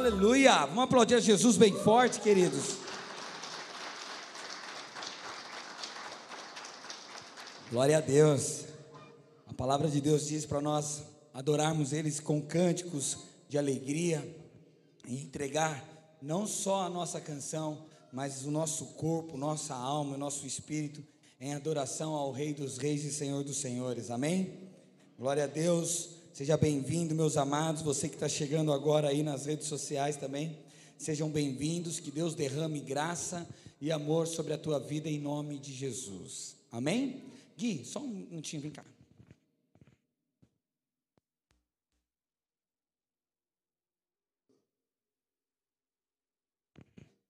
Aleluia! Vamos aplaudir a Jesus bem forte, queridos. Glória a Deus. A palavra de Deus diz para nós adorarmos eles com cânticos de alegria e entregar não só a nossa canção, mas o nosso corpo, nossa alma, o nosso espírito em adoração ao Rei dos Reis e Senhor dos Senhores. Amém? Glória a Deus. Seja bem-vindo, meus amados. Você que está chegando agora aí nas redes sociais também. Sejam bem-vindos. Que Deus derrame graça e amor sobre a tua vida em nome de Jesus. Amém? Gui, só um minutinho, vem cá.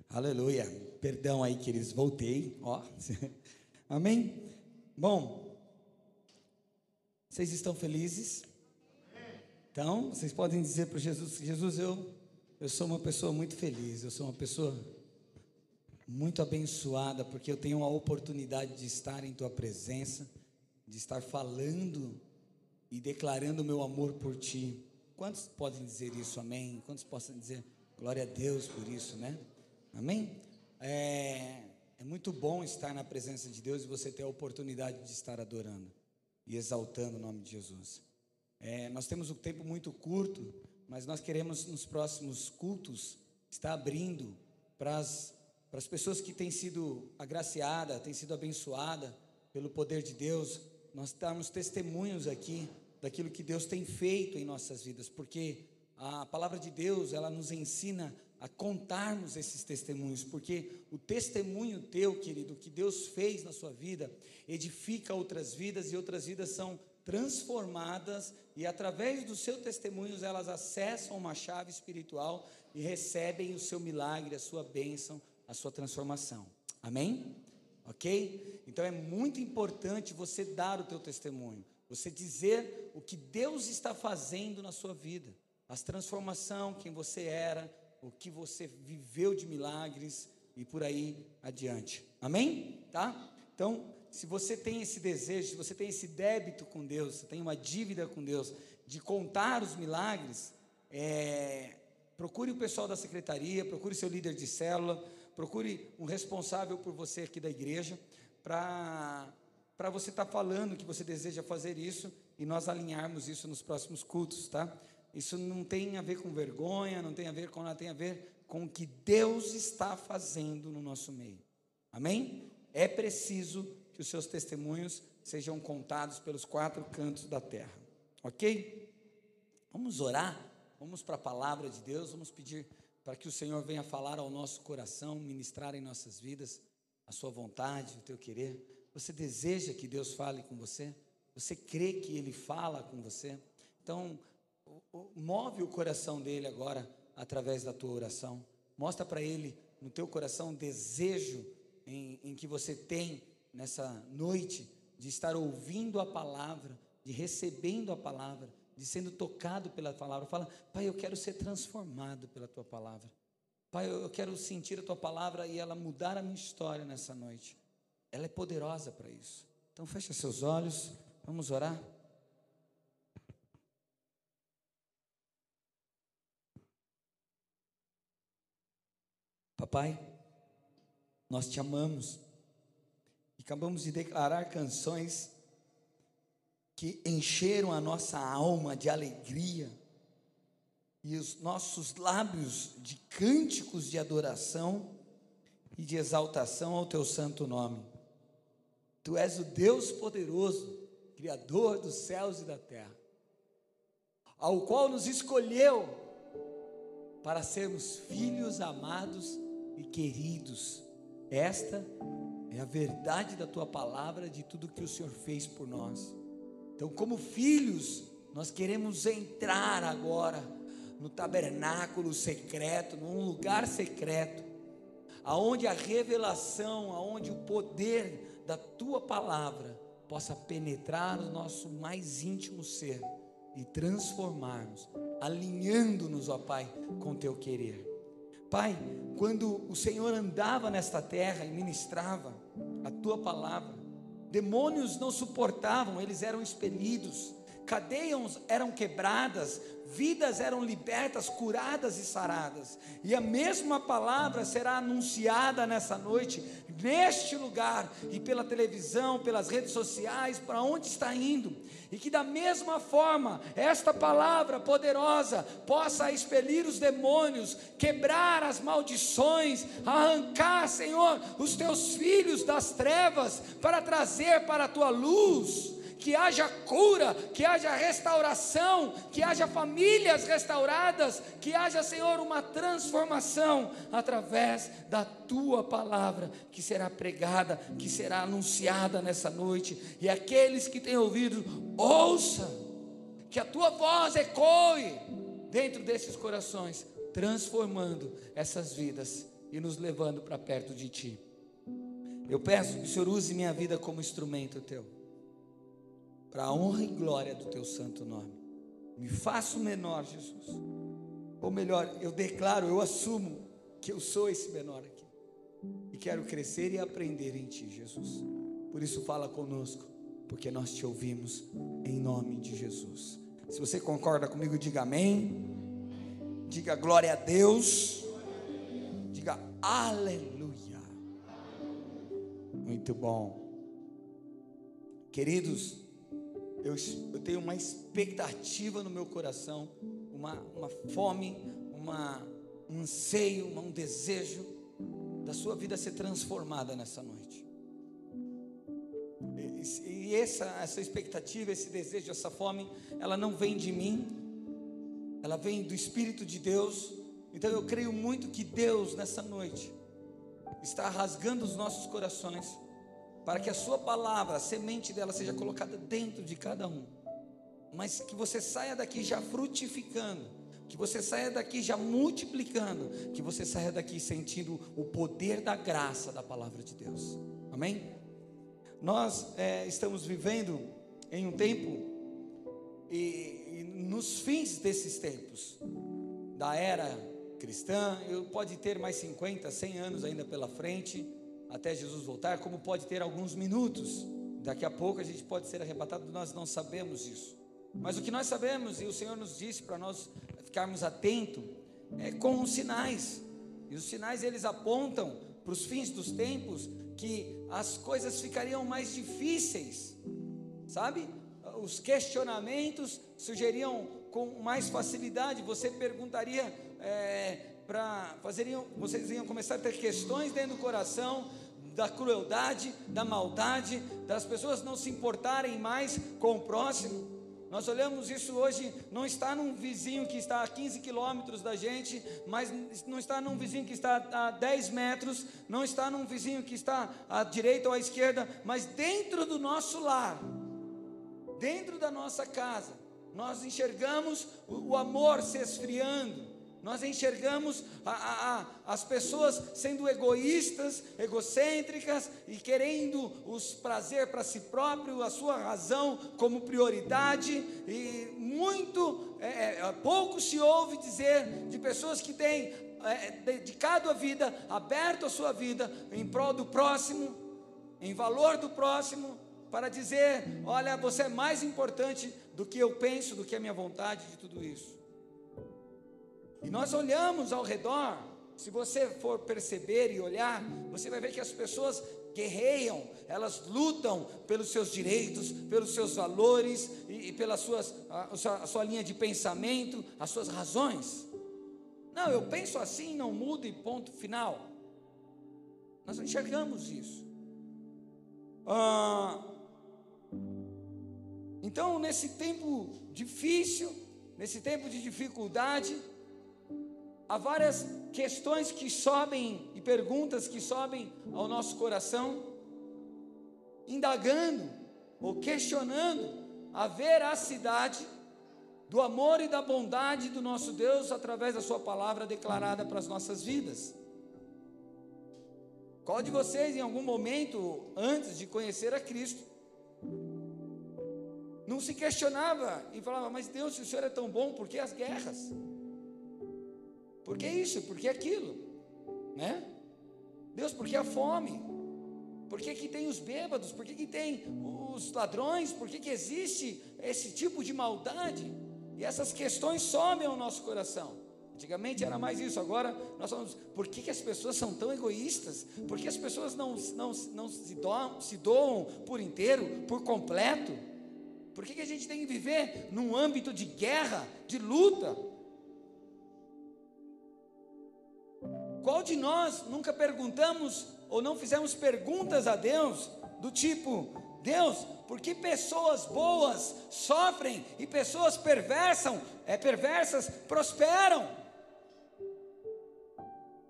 Aleluia. Perdão aí, queridos, voltei. Ó. Amém? Bom, vocês estão felizes? Então, vocês podem dizer para Jesus: Jesus, eu, eu sou uma pessoa muito feliz, eu sou uma pessoa muito abençoada, porque eu tenho a oportunidade de estar em Tua presença, de estar falando e declarando o meu amor por Ti. Quantos podem dizer isso, amém? Quantos possam dizer glória a Deus por isso, né? Amém? É, é muito bom estar na presença de Deus e você ter a oportunidade de estar adorando e exaltando o nome de Jesus. É, nós temos um tempo muito curto, mas nós queremos nos próximos cultos estar abrindo para as, pessoas que têm sido agraciadas, têm sido abençoadas pelo poder de Deus, nós darmos testemunhos aqui daquilo que Deus tem feito em nossas vidas, porque a palavra de Deus, ela nos ensina a contarmos esses testemunhos, porque o testemunho teu, querido, que Deus fez na sua vida, edifica outras vidas e outras vidas são transformadas e através dos seus testemunhos elas acessam uma chave espiritual e recebem o seu milagre, a sua bênção, a sua transformação. Amém? Ok? Então é muito importante você dar o teu testemunho, você dizer o que Deus está fazendo na sua vida, as transformação, quem você era, o que você viveu de milagres e por aí adiante. Amém? Tá? Então, se você tem esse desejo, se você tem esse débito com Deus, você tem uma dívida com Deus de contar os milagres, é, procure o pessoal da secretaria, procure seu líder de célula, procure um responsável por você aqui da igreja, para para você estar tá falando que você deseja fazer isso e nós alinharmos isso nos próximos cultos, tá? Isso não tem a ver com vergonha, não tem a ver com nada, tem a ver com o que Deus está fazendo no nosso meio. Amém? É preciso que os seus testemunhos sejam contados pelos quatro cantos da terra. Ok? Vamos orar, vamos para a palavra de Deus, vamos pedir para que o Senhor venha falar ao nosso coração, ministrar em nossas vidas a sua vontade, o teu querer. Você deseja que Deus fale com você? Você crê que Ele fala com você? Então, move o coração dele agora através da tua oração. Mostra para ele no teu coração desejo em, em que você tem nessa noite de estar ouvindo a palavra, de recebendo a palavra, de sendo tocado pela palavra. Fala, Pai, eu quero ser transformado pela tua palavra. Pai, eu quero sentir a tua palavra e ela mudar a minha história nessa noite. Ela é poderosa para isso. Então fecha seus olhos, vamos orar. Papai, nós te amamos e acabamos de declarar canções que encheram a nossa alma de alegria e os nossos lábios de cânticos de adoração e de exaltação ao teu santo nome. Tu és o Deus poderoso, Criador dos céus e da terra, ao qual nos escolheu para sermos filhos amados e queridos. Esta é a verdade da tua palavra, de tudo que o Senhor fez por nós. Então, como filhos, nós queremos entrar agora no tabernáculo secreto, num lugar secreto, aonde a revelação, aonde o poder da tua palavra possa penetrar o nosso mais íntimo ser e transformar-nos, alinhando-nos, ó Pai, com teu querer. Pai, quando o Senhor andava nesta terra e ministrava a tua palavra, demônios não suportavam, eles eram expelidos, cadeias eram quebradas, vidas eram libertas, curadas e saradas. E a mesma palavra será anunciada nessa noite, neste lugar, e pela televisão, pelas redes sociais, para onde está indo. E que da mesma forma, esta palavra poderosa possa expelir os demônios, quebrar as maldições, arrancar, Senhor, os teus filhos das trevas, para trazer para a tua luz que haja cura, que haja restauração, que haja famílias restauradas, que haja, Senhor, uma transformação através da tua palavra que será pregada, que será anunciada nessa noite. E aqueles que têm ouvido, ouçam, que a tua voz ecoe dentro desses corações, transformando essas vidas e nos levando para perto de ti. Eu peço que o Senhor use minha vida como instrumento teu para a honra e glória do teu santo nome. Me faço menor, Jesus. Ou melhor, eu declaro, eu assumo que eu sou esse menor aqui. E quero crescer e aprender em ti, Jesus. Por isso fala conosco, porque nós te ouvimos em nome de Jesus. Se você concorda comigo, diga amém. Diga glória a Deus. Diga aleluia. Muito bom. Queridos, eu, eu tenho uma expectativa no meu coração, uma, uma fome, uma, um anseio, um desejo da sua vida ser transformada nessa noite. E, e essa, essa expectativa, esse desejo, essa fome, ela não vem de mim, ela vem do Espírito de Deus. Então eu creio muito que Deus, nessa noite, está rasgando os nossos corações para que a sua palavra, a semente dela seja colocada dentro de cada um. Mas que você saia daqui já frutificando, que você saia daqui já multiplicando, que você saia daqui sentindo o poder da graça da palavra de Deus. Amém? Nós é, estamos vivendo em um tempo e, e nos fins desses tempos da era cristã, eu pode ter mais 50, 100 anos ainda pela frente até Jesus voltar, como pode ter alguns minutos. Daqui a pouco a gente pode ser arrebatado, nós não sabemos isso. Mas o que nós sabemos, e o Senhor nos disse para nós ficarmos atentos, é com os sinais. E os sinais eles apontam para os fins dos tempos que as coisas ficariam mais difíceis, sabe? Os questionamentos surgiriam com mais facilidade. Você perguntaria é, para fazeriam, vocês iam começar a ter questões dentro do coração da crueldade, da maldade, das pessoas não se importarem mais com o próximo. Nós olhamos isso hoje, não está num vizinho que está a 15 quilômetros da gente, mas não está num vizinho que está a 10 metros, não está num vizinho que está à direita ou à esquerda, mas dentro do nosso lar, dentro da nossa casa, nós enxergamos o, o amor se esfriando, nós enxergamos a, a, a, as pessoas sendo egoístas, egocêntricas e querendo os prazer para si próprio, a sua razão como prioridade, e muito é, é, é pouco se ouve dizer de pessoas que têm é, dedicado a vida, aberto a sua vida em prol do próximo, em valor do próximo, para dizer: olha, você é mais importante do que eu penso, do que a minha vontade de tudo isso. E nós olhamos ao redor, se você for perceber e olhar, você vai ver que as pessoas guerreiam, elas lutam pelos seus direitos, pelos seus valores e, e pela suas, a, sua, a sua linha de pensamento, as suas razões. Não, eu penso assim, não mudo e ponto final. Nós enxergamos isso. Ah, então, nesse tempo difícil, nesse tempo de dificuldade, há várias questões que sobem e perguntas que sobem ao nosso coração, indagando ou questionando a veracidade do amor e da bondade do nosso Deus através da Sua palavra declarada para as nossas vidas. Qual de vocês, em algum momento, antes de conhecer a Cristo, não se questionava e falava, mas Deus, se o Senhor é tão bom, por que as guerras? Por que isso? Por que aquilo? Né? Deus, por que a fome? Por que, que tem os bêbados? Por que, que tem os ladrões? Por que, que existe esse tipo de maldade? E essas questões somem ao nosso coração. Antigamente era mais isso, agora nós falamos, por que, que as pessoas são tão egoístas? Por que as pessoas não, não, não se, doam, se doam por inteiro, por completo? Por que, que a gente tem que viver num âmbito de guerra, de luta? Qual de nós nunca perguntamos ou não fizemos perguntas a Deus do tipo: Deus, por que pessoas boas sofrem e pessoas perversam, é, perversas prosperam?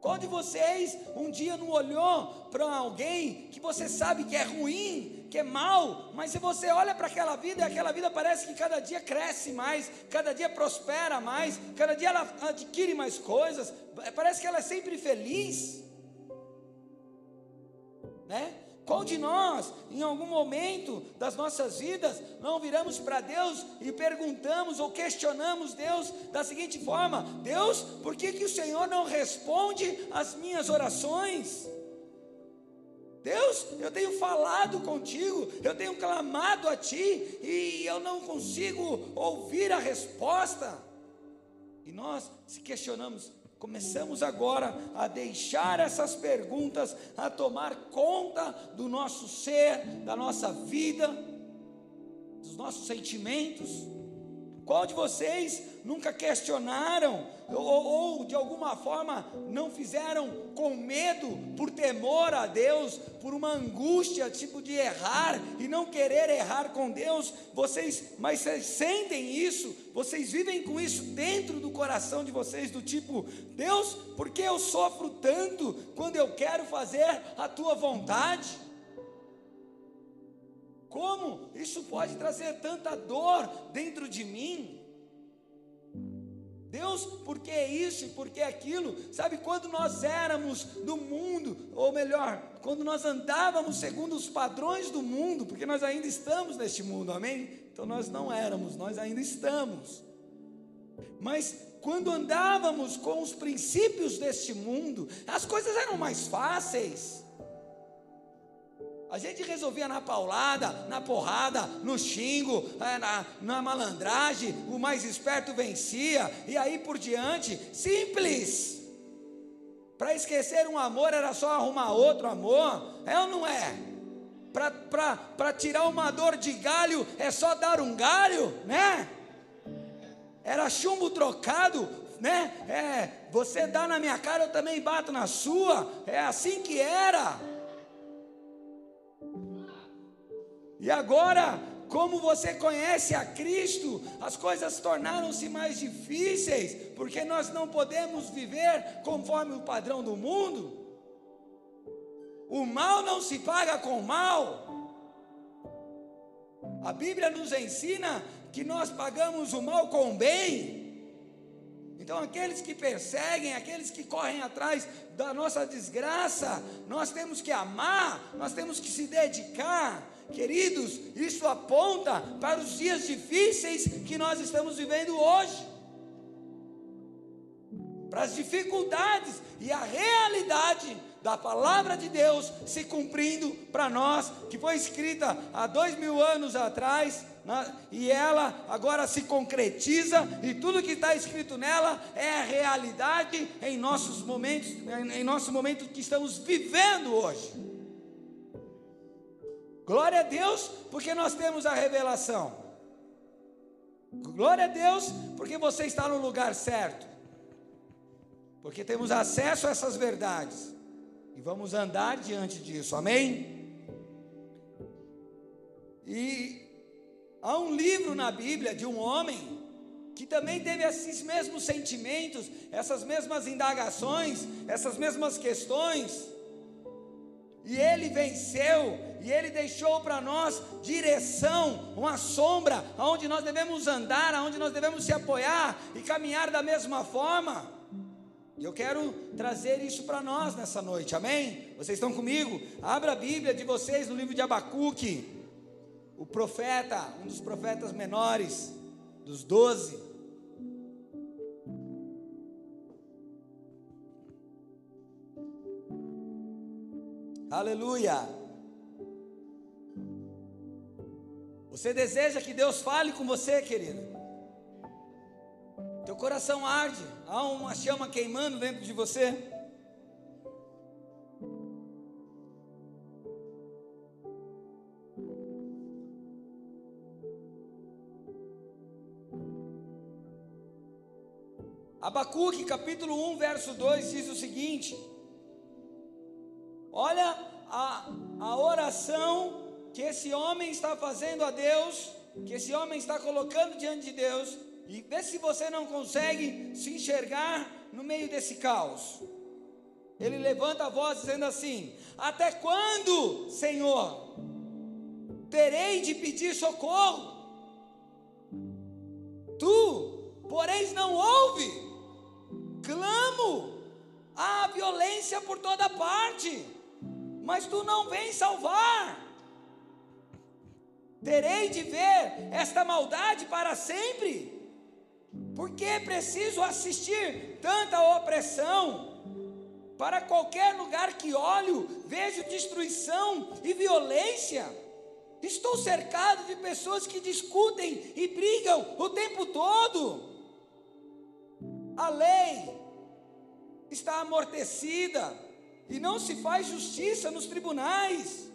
Qual de vocês um dia não olhou para alguém que você sabe que é ruim, que é mal, mas se você olha para aquela vida, aquela vida parece que cada dia cresce mais, cada dia prospera mais, cada dia ela adquire mais coisas, parece que ela é sempre feliz, né? Qual de nós, em algum momento das nossas vidas, não viramos para Deus e perguntamos ou questionamos Deus da seguinte forma: Deus, por que, que o Senhor não responde às minhas orações? Deus, eu tenho falado contigo, eu tenho clamado a Ti e eu não consigo ouvir a resposta. E nós se questionamos: Começamos agora a deixar essas perguntas a tomar conta do nosso ser, da nossa vida, dos nossos sentimentos. Qual de vocês nunca questionaram ou, ou, de alguma forma não fizeram com medo, por temor a Deus, por uma angústia tipo de errar e não querer errar com Deus? Vocês, mas vocês sentem isso? Vocês vivem com isso dentro do coração de vocês do tipo, Deus, por que eu sofro tanto quando eu quero fazer a tua vontade? Como isso pode trazer tanta dor dentro de mim? Deus, por que isso e por que aquilo? Sabe, quando nós éramos do mundo, ou melhor, quando nós andávamos segundo os padrões do mundo, porque nós ainda estamos neste mundo, amém? Então nós não éramos, nós ainda estamos. Mas quando andávamos com os princípios deste mundo, as coisas eram mais fáceis. A gente resolvia na paulada, na porrada, no xingo, é, na, na malandragem, o mais esperto vencia, e aí por diante, simples. Para esquecer um amor era só arrumar outro amor, é ou não é? Para tirar uma dor de galho é só dar um galho, né? Era chumbo trocado, né? É, você dá na minha cara, eu também bato na sua, é assim que era. E agora, como você conhece a Cristo, as coisas tornaram-se mais difíceis, porque nós não podemos viver conforme o padrão do mundo. O mal não se paga com mal. A Bíblia nos ensina que nós pagamos o mal com o bem. Então, aqueles que perseguem, aqueles que correm atrás da nossa desgraça, nós temos que amar, nós temos que se dedicar, Queridos, isso aponta para os dias difíceis que nós estamos vivendo hoje, para as dificuldades e a realidade da palavra de Deus se cumprindo para nós, que foi escrita há dois mil anos atrás, na, e ela agora se concretiza, e tudo que está escrito nela é a realidade em nossos momentos, em nosso momento que estamos vivendo hoje. Glória a Deus, porque nós temos a revelação. Glória a Deus, porque você está no lugar certo. Porque temos acesso a essas verdades. E vamos andar diante disso, amém? E há um livro na Bíblia de um homem que também teve esses mesmos sentimentos, essas mesmas indagações, essas mesmas questões. E ele venceu e Ele deixou para nós direção, uma sombra, aonde nós devemos andar, aonde nós devemos se apoiar e caminhar da mesma forma. E eu quero trazer isso para nós nessa noite, amém? Vocês estão comigo? Abra a Bíblia de vocês no livro de Abacuque, o profeta, um dos profetas menores, dos doze. Aleluia. Você deseja que Deus fale com você, querido? Teu coração arde, há uma chama queimando dentro de você. Abacuque capítulo 1, verso 2 diz o seguinte: Olha a, a oração que esse homem está fazendo a Deus, que esse homem está colocando diante de Deus, e vê se você não consegue se enxergar no meio desse caos. Ele levanta a voz dizendo assim: Até quando, Senhor, terei de pedir socorro? Tu, porém, não ouve clamo, há violência por toda parte, mas tu não vens salvar. Terei de ver esta maldade para sempre, porque preciso assistir tanta opressão. Para qualquer lugar que olho, vejo destruição e violência. Estou cercado de pessoas que discutem e brigam o tempo todo. A lei está amortecida e não se faz justiça nos tribunais.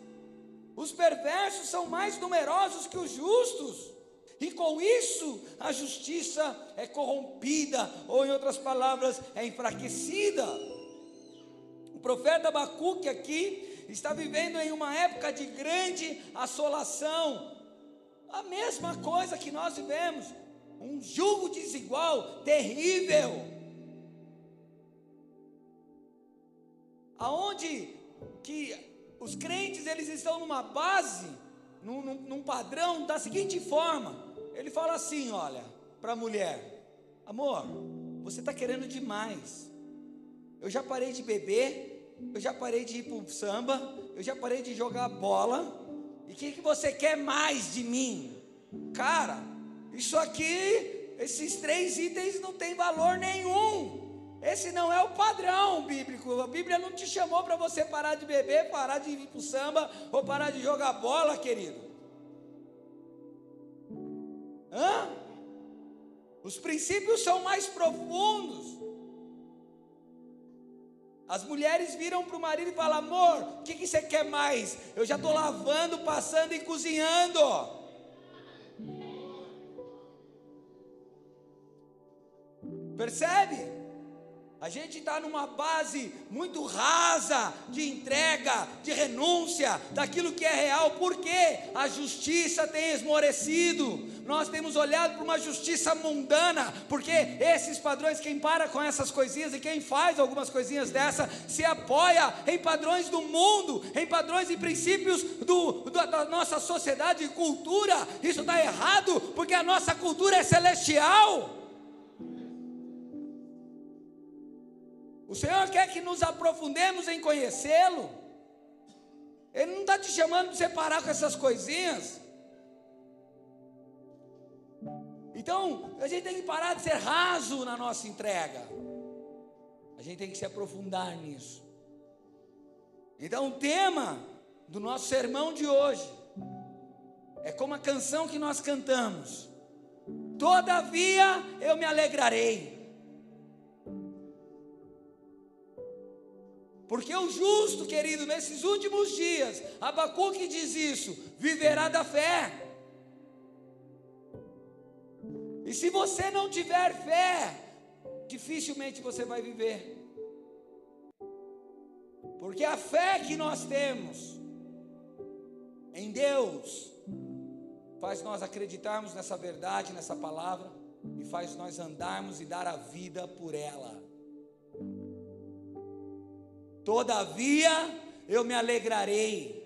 Os perversos são mais numerosos que os justos, e com isso a justiça é corrompida, ou em outras palavras, é enfraquecida. O profeta Abacuque aqui está vivendo em uma época de grande assolação, a mesma coisa que nós vivemos, um jugo desigual, terrível. Aonde que os crentes eles estão numa base, num, num, num padrão da seguinte forma: ele fala assim, olha, para a mulher, amor, você está querendo demais. Eu já parei de beber, eu já parei de ir para o samba, eu já parei de jogar bola. E o que, que você quer mais de mim? Cara, isso aqui, esses três itens não tem valor nenhum. Esse não é o padrão bíblico. A Bíblia não te chamou para você parar de beber, parar de ir para o samba ou parar de jogar bola, querido. Hã? Os princípios são mais profundos. As mulheres viram para o marido e falam: Amor, o que, que você quer mais? Eu já estou lavando, passando e cozinhando. Percebe? A gente está numa base muito rasa de entrega, de renúncia daquilo que é real, porque a justiça tem esmorecido. Nós temos olhado para uma justiça mundana, porque esses padrões, quem para com essas coisinhas e quem faz algumas coisinhas dessa, se apoia em padrões do mundo, em padrões e princípios do, da nossa sociedade e cultura. Isso está errado, porque a nossa cultura é celestial. O Senhor quer que nos aprofundemos em conhecê-lo. Ele não está te chamando para você parar com essas coisinhas. Então, a gente tem que parar de ser raso na nossa entrega. A gente tem que se aprofundar nisso. Então, o tema do nosso sermão de hoje é como a canção que nós cantamos. Todavia eu me alegrarei Porque o justo, querido, nesses últimos dias, Abacuque diz isso, viverá da fé. E se você não tiver fé, dificilmente você vai viver. Porque a fé que nós temos em Deus faz nós acreditarmos nessa verdade, nessa palavra, e faz nós andarmos e dar a vida por ela. Todavia eu me alegrarei.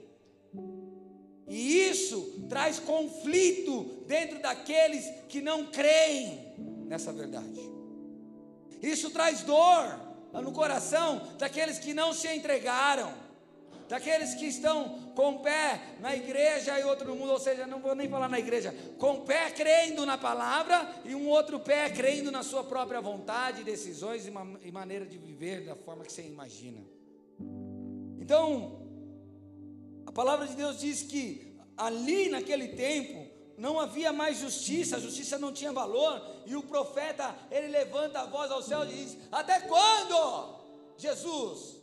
E isso traz conflito dentro daqueles que não creem nessa verdade. Isso traz dor no coração daqueles que não se entregaram, daqueles que estão com o pé na igreja e outro no mundo, ou seja, não vou nem falar na igreja, com o pé crendo na palavra e um outro pé crendo na sua própria vontade, decisões e, e maneira de viver da forma que você imagina. Então, a palavra de Deus diz que ali naquele tempo, não havia mais justiça, a justiça não tinha valor, e o profeta, ele levanta a voz ao céu e diz: Até quando, Jesus?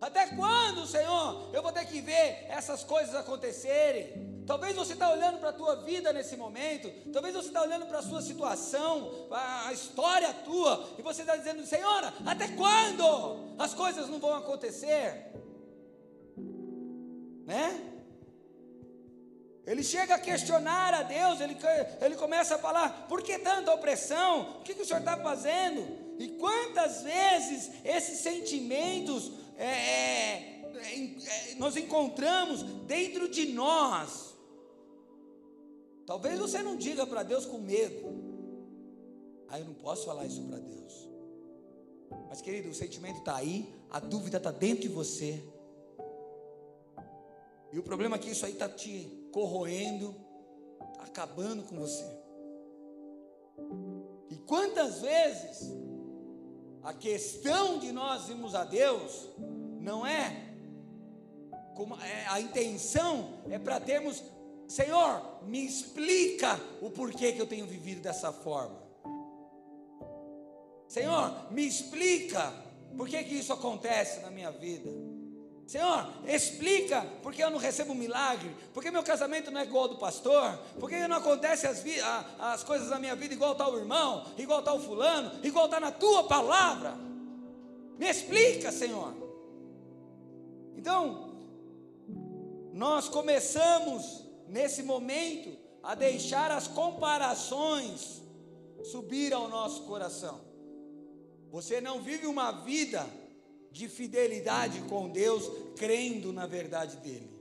Até quando, Senhor, eu vou ter que ver essas coisas acontecerem? Talvez você está olhando para a tua vida nesse momento, talvez você está olhando para a sua situação, a história tua, e você está dizendo, Senhora, até quando as coisas não vão acontecer? Né? Ele chega a questionar a Deus, ele, ele começa a falar: por que tanta opressão? O que, que o Senhor está fazendo? E quantas vezes esses sentimentos é, é, é, nós encontramos dentro de nós? Talvez você não diga para Deus com medo, ah, eu não posso falar isso para Deus. Mas querido, o sentimento está aí, a dúvida está dentro de você. E o problema é que isso aí está te corroendo, acabando com você. E quantas vezes a questão de nós irmos a Deus não é, como, é a intenção é para termos, Senhor, me explica o porquê que eu tenho vivido dessa forma. Senhor, me explica por que, que isso acontece na minha vida. Senhor, explica porque eu não recebo milagre, porque meu casamento não é igual ao do pastor, porque não acontece as, as coisas na minha vida igual o irmão, igual o fulano, igual está na tua palavra. Me explica, Senhor. Então, nós começamos nesse momento a deixar as comparações subir ao nosso coração. Você não vive uma vida de fidelidade com Deus, crendo na verdade dele.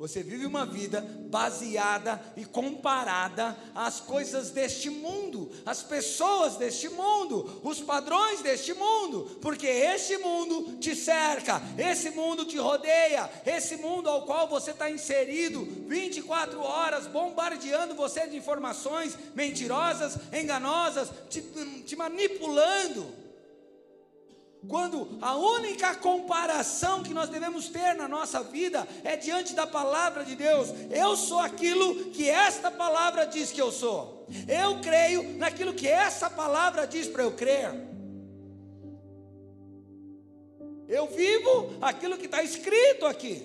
Você vive uma vida baseada e comparada às coisas deste mundo, às pessoas deste mundo, os padrões deste mundo, porque este mundo te cerca, esse mundo te rodeia, esse mundo ao qual você está inserido 24 horas, bombardeando você de informações mentirosas, enganosas, te, te manipulando. Quando a única comparação que nós devemos ter na nossa vida é diante da palavra de Deus. Eu sou aquilo que esta palavra diz que eu sou. Eu creio naquilo que essa palavra diz para eu crer. Eu vivo aquilo que está escrito aqui.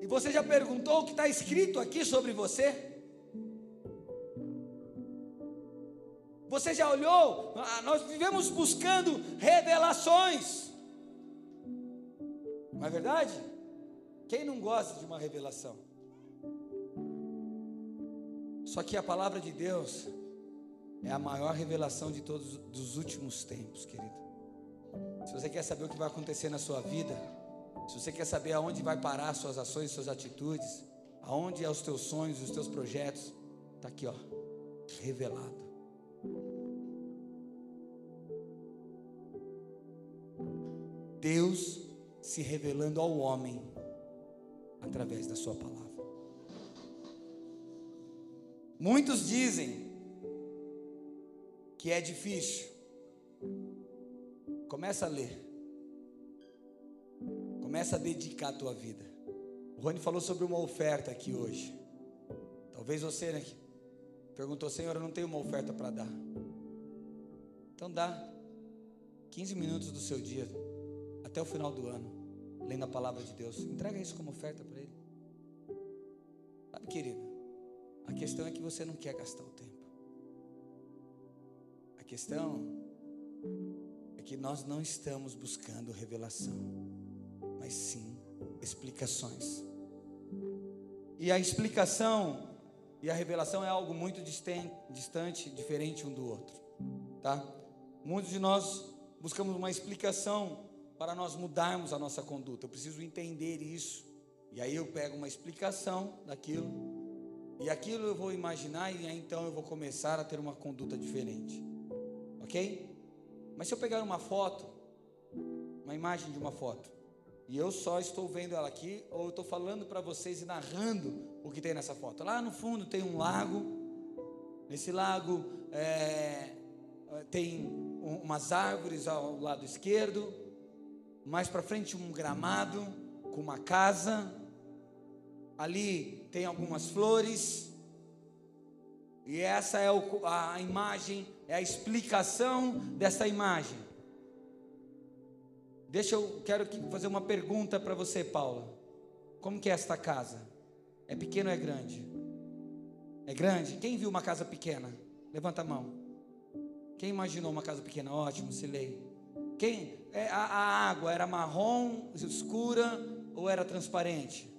E você já perguntou o que está escrito aqui sobre você? Você já olhou? Ah, nós vivemos buscando revelações. Não é verdade? Quem não gosta de uma revelação? Só que a palavra de Deus é a maior revelação de todos os últimos tempos, querido. Se você quer saber o que vai acontecer na sua vida, se você quer saber aonde vai parar as suas ações, suas atitudes, aonde é os teus sonhos, os teus projetos, está aqui, ó, revelado. Deus se revelando ao homem através da Sua palavra. Muitos dizem que é difícil. Começa a ler. Começa a dedicar a tua vida. O Rony falou sobre uma oferta aqui hoje. Talvez você né, perguntou, Senhor, eu não tenho uma oferta para dar. Então dá 15 minutos do seu dia, até o final do ano, lendo a palavra de Deus. Entrega isso como oferta para Ele. Sabe, querido, a questão é que você não quer gastar o tempo. A questão é que nós não estamos buscando revelação, mas sim explicações. E a explicação e a revelação é algo muito distante, diferente um do outro, tá? Muitos de nós buscamos uma explicação para nós mudarmos a nossa conduta. Eu preciso entender isso. E aí eu pego uma explicação daquilo. E aquilo eu vou imaginar e aí então eu vou começar a ter uma conduta diferente. OK? Mas se eu pegar uma foto, uma imagem de uma foto, e eu só estou vendo ela aqui, ou eu estou falando para vocês e narrando o que tem nessa foto. Lá no fundo tem um lago. Nesse lago é, tem umas árvores ao lado esquerdo, mais para frente um gramado com uma casa. Ali tem algumas flores E essa é a imagem, é a explicação dessa imagem. Deixa eu quero fazer uma pergunta para você, Paula. Como que é esta casa? É pequena ou é grande? É grande? Quem viu uma casa pequena? Levanta a mão. Quem imaginou uma casa pequena? Ótimo, Silei. Quem? É, a, a água era marrom, escura ou era transparente?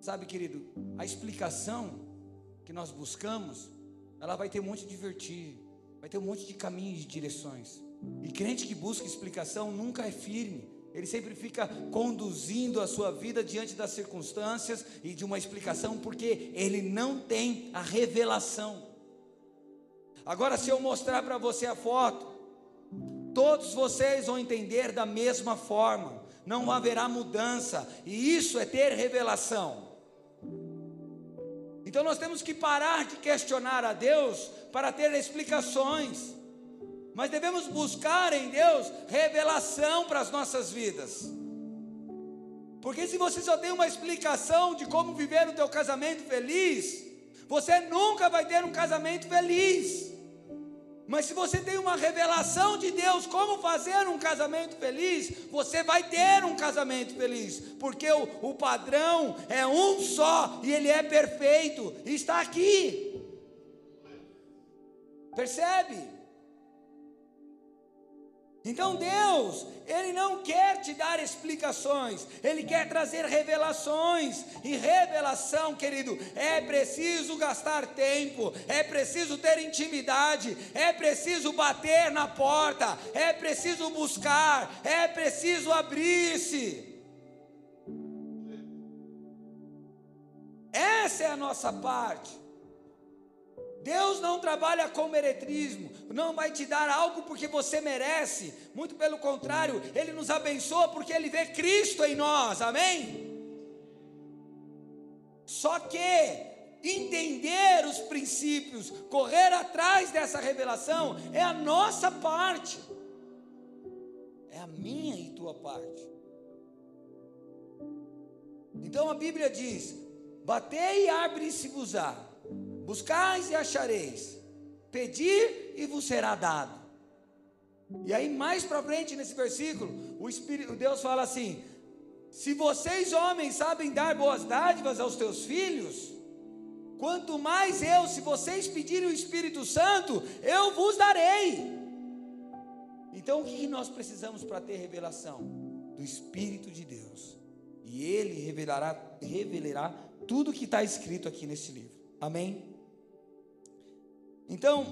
Sabe, querido, a explicação que nós buscamos, ela vai ter um monte de vertigem, vai ter um monte de caminhos e direções. E crente que busca explicação nunca é firme. Ele sempre fica conduzindo a sua vida diante das circunstâncias e de uma explicação, porque ele não tem a revelação. Agora, se eu mostrar para você a foto, todos vocês vão entender da mesma forma, não haverá mudança, e isso é ter revelação. Então nós temos que parar de questionar a Deus para ter explicações, mas devemos buscar em Deus revelação para as nossas vidas. Porque se você só tem uma explicação de como viver o teu casamento feliz, você nunca vai ter um casamento feliz. Mas se você tem uma revelação de Deus como fazer um casamento feliz, você vai ter um casamento feliz, porque o, o padrão é um só e ele é perfeito, e está aqui. Percebe? Então Deus, Ele não quer te dar explicações, Ele quer trazer revelações. E revelação, querido, é preciso gastar tempo, é preciso ter intimidade, é preciso bater na porta, é preciso buscar, é preciso abrir-se. Essa é a nossa parte. Deus não trabalha com meretrismo, não vai te dar algo porque você merece, muito pelo contrário, Ele nos abençoa porque Ele vê Cristo em nós, amém? Só que entender os princípios, correr atrás dessa revelação, é a nossa parte, é a minha e tua parte. Então a Bíblia diz: batei e abre-se-vos-á Buscais e achareis, pedir e vos será dado. E aí, mais para frente nesse versículo, o Espírito, Deus fala assim: se vocês homens sabem dar boas dádivas aos teus filhos, quanto mais eu, se vocês pedirem o Espírito Santo, eu vos darei. Então, o que nós precisamos para ter revelação? Do Espírito de Deus. E Ele revelará, revelará tudo que está escrito aqui neste livro. Amém? Então,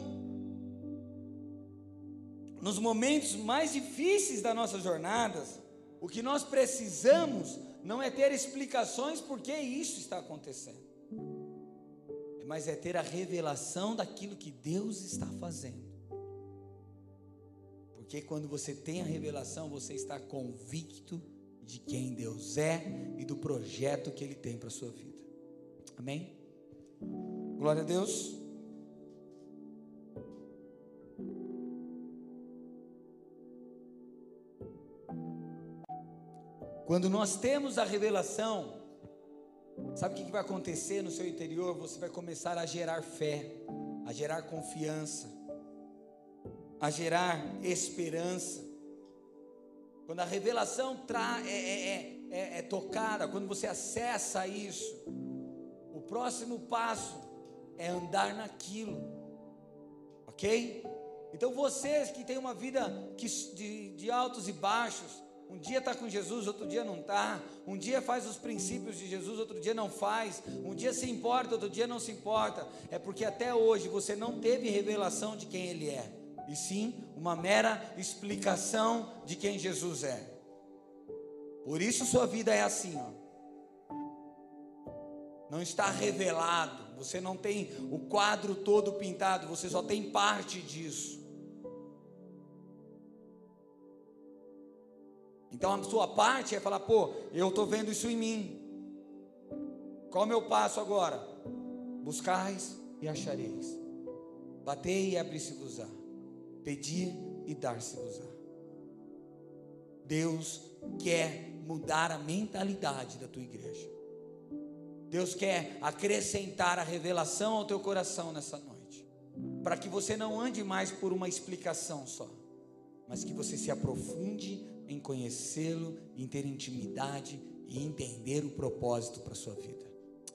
nos momentos mais difíceis das nossas jornadas, o que nós precisamos não é ter explicações por que isso está acontecendo, mas é ter a revelação daquilo que Deus está fazendo. Porque quando você tem a revelação, você está convicto de quem Deus é e do projeto que Ele tem para a sua vida. Amém? Glória a Deus. Quando nós temos a revelação, sabe o que vai acontecer no seu interior? Você vai começar a gerar fé, a gerar confiança, a gerar esperança. Quando a revelação é, é, é, é tocada, quando você acessa isso, o próximo passo é andar naquilo, ok? Então vocês que têm uma vida de, de altos e baixos, um dia está com Jesus, outro dia não está. Um dia faz os princípios de Jesus, outro dia não faz. Um dia se importa, outro dia não se importa. É porque até hoje você não teve revelação de quem Ele é, e sim uma mera explicação de quem Jesus é. Por isso sua vida é assim, ó. Não está revelado, você não tem o quadro todo pintado, você só tem parte disso. Então a sua parte é falar, pô, eu estou vendo isso em mim. Qual é o meu passo agora? Buscais e achareis. Batei e abri-se-vos-á. Pedir e dar-se-vos-á. Deus quer mudar a mentalidade da tua igreja. Deus quer acrescentar a revelação ao teu coração nessa noite, para que você não ande mais por uma explicação só, mas que você se aprofunde em conhecê-lo, em ter intimidade e entender o propósito para a sua vida.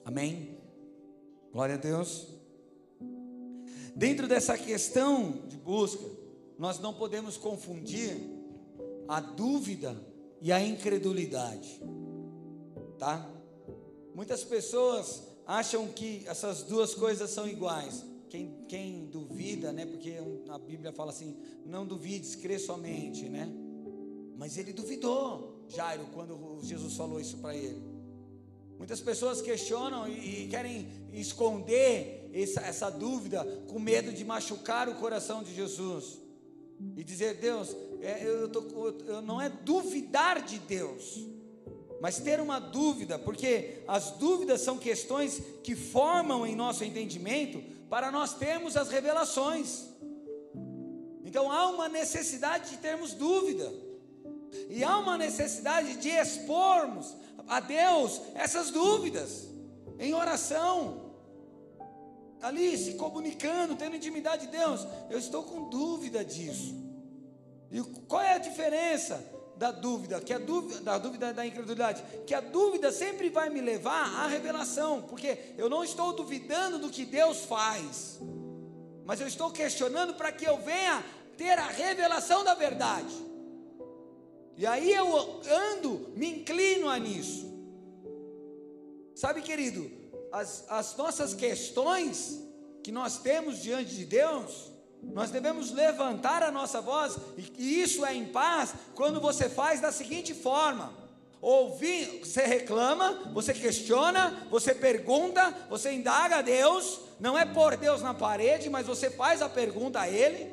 Amém? Glória a Deus. Dentro dessa questão de busca, nós não podemos confundir a dúvida e a incredulidade, tá? Muitas pessoas acham que essas duas coisas são iguais. Quem, quem duvida, né? Porque a Bíblia fala assim: não duvides, crê somente, né? Mas ele duvidou, Jairo, quando Jesus falou isso para ele. Muitas pessoas questionam e, e querem esconder essa, essa dúvida com medo de machucar o coração de Jesus e dizer: Deus, é, eu, tô, eu não é duvidar de Deus, mas ter uma dúvida, porque as dúvidas são questões que formam em nosso entendimento para nós termos as revelações. Então há uma necessidade de termos dúvida, e há uma necessidade de expormos a Deus essas dúvidas, em oração, ali se comunicando, tendo intimidade de Deus. Eu estou com dúvida disso. E qual é a diferença? da dúvida, que a dúvida, da dúvida da incredulidade, que a dúvida sempre vai me levar à revelação, porque eu não estou duvidando do que Deus faz, mas eu estou questionando para que eu venha ter a revelação da verdade. E aí eu ando, me inclino a nisso. Sabe, querido, as, as nossas questões que nós temos diante de Deus, nós devemos levantar a nossa voz, e isso é em paz quando você faz da seguinte forma: ouvir, você reclama, você questiona, você pergunta, você indaga a Deus, não é pôr Deus na parede, mas você faz a pergunta a Ele,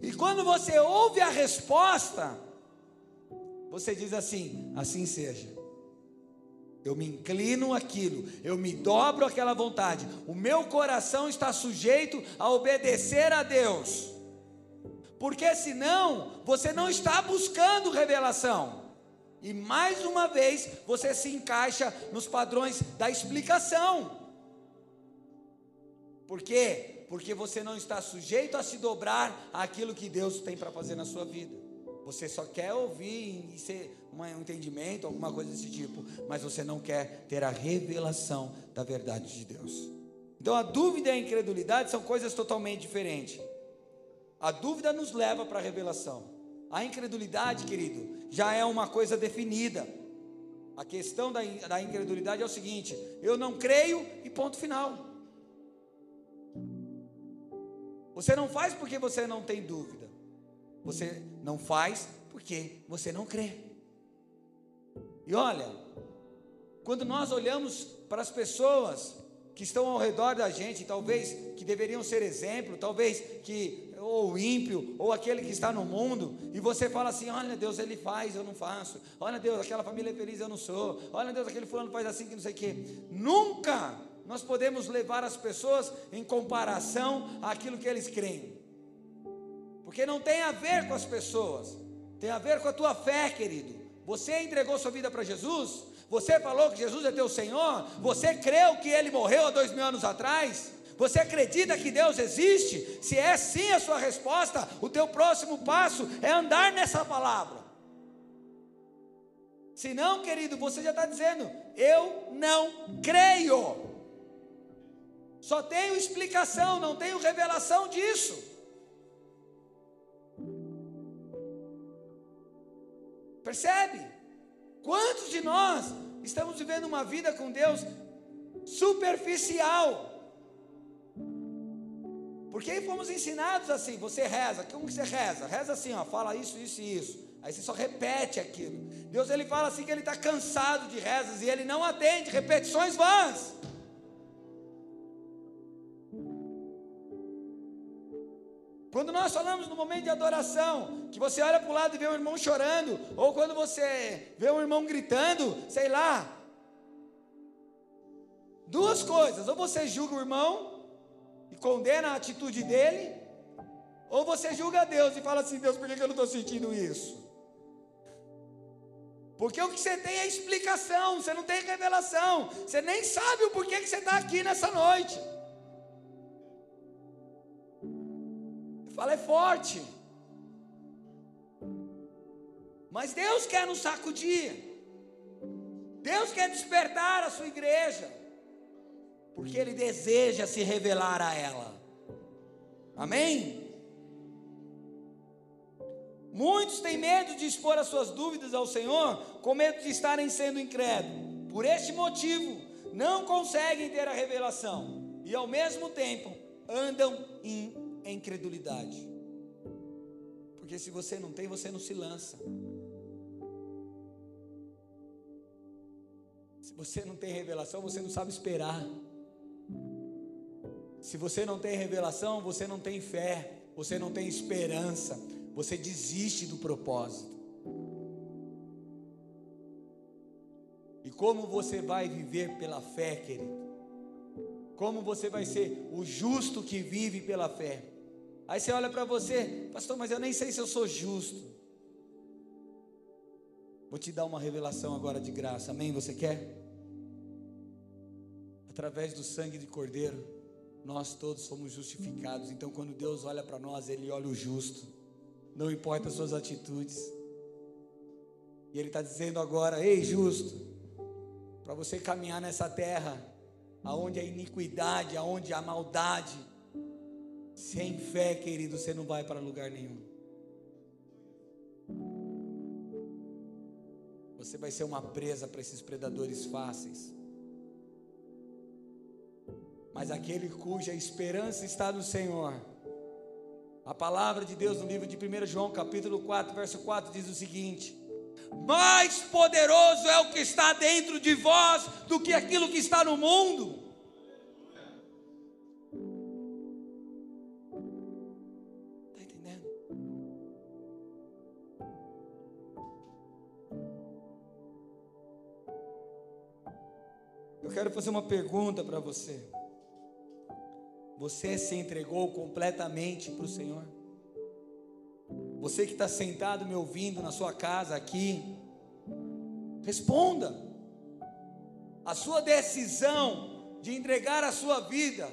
e quando você ouve a resposta, você diz assim: assim seja. Eu me inclino aquilo, eu me dobro aquela vontade. O meu coração está sujeito a obedecer a Deus. Porque senão você não está buscando revelação. E mais uma vez você se encaixa nos padrões da explicação. Por quê? Porque você não está sujeito a se dobrar àquilo que Deus tem para fazer na sua vida. Você só quer ouvir e ser um entendimento, alguma coisa desse tipo, mas você não quer ter a revelação da verdade de Deus. Então a dúvida e a incredulidade são coisas totalmente diferentes. A dúvida nos leva para a revelação. A incredulidade, querido, já é uma coisa definida. A questão da, da incredulidade é o seguinte: eu não creio e ponto final. Você não faz porque você não tem dúvida. Você não faz porque você não crê. E olha, quando nós olhamos para as pessoas que estão ao redor da gente, talvez que deveriam ser exemplo, talvez que ou ímpio, ou aquele que está no mundo, e você fala assim: olha Deus, ele faz, eu não faço. Olha Deus, aquela família é feliz, eu não sou. Olha Deus, aquele fulano faz assim que não sei o quê. Nunca nós podemos levar as pessoas em comparação àquilo que eles creem. Porque não tem a ver com as pessoas, tem a ver com a tua fé, querido. Você entregou sua vida para Jesus? Você falou que Jesus é teu Senhor? Você creu que Ele morreu há dois mil anos atrás? Você acredita que Deus existe? Se é sim a sua resposta, o teu próximo passo é andar nessa palavra. Se não, querido, você já está dizendo, eu não creio. Só tenho explicação, não tenho revelação disso. Percebe? Quantos de nós estamos vivendo uma vida com Deus superficial? Porque fomos ensinados assim, você reza, como que você reza? Reza assim, ó, fala isso, isso e isso. Aí você só repete aquilo. Deus ele fala assim que ele está cansado de rezas e ele não atende, repetições vãs. Quando nós falamos no momento de adoração, que você olha para o lado e vê um irmão chorando, ou quando você vê um irmão gritando, sei lá. Duas coisas: ou você julga o irmão e condena a atitude dele, ou você julga Deus e fala assim: Deus, por que eu não estou sentindo isso? Porque o que você tem é explicação, você não tem revelação, você nem sabe o porquê que você está aqui nessa noite. Fala é forte. Mas Deus quer nos sacudir. Deus quer despertar a sua igreja. Porque Ele deseja se revelar a ela. Amém? Muitos têm medo de expor as suas dúvidas ao Senhor, com medo de estarem sendo incrédulos. Por este motivo, não conseguem ter a revelação e, ao mesmo tempo, andam em incredulidade. Porque se você não tem, você não se lança. Se você não tem revelação, você não sabe esperar. Se você não tem revelação, você não tem fé, você não tem esperança, você desiste do propósito. E como você vai viver pela fé, querido? Como você vai ser o justo que vive pela fé? Aí você olha para você, pastor, mas eu nem sei se eu sou justo. Vou te dar uma revelação agora de graça, amém? Você quer? Através do sangue de Cordeiro, nós todos somos justificados. Então, quando Deus olha para nós, Ele olha o justo, não importa as suas atitudes. E Ele está dizendo agora: Ei, justo, para você caminhar nessa terra, aonde a iniquidade, aonde a maldade, sem fé, querido, você não vai para lugar nenhum. Você vai ser uma presa para esses predadores fáceis. Mas aquele cuja esperança está no Senhor. A palavra de Deus no livro de 1 João, capítulo 4, verso 4 diz o seguinte: Mais poderoso é o que está dentro de vós do que aquilo que está no mundo. Está entendendo? Eu quero fazer uma pergunta para você. Você se entregou completamente para o Senhor? Você que está sentado me ouvindo na sua casa aqui, responda. A sua decisão de entregar a sua vida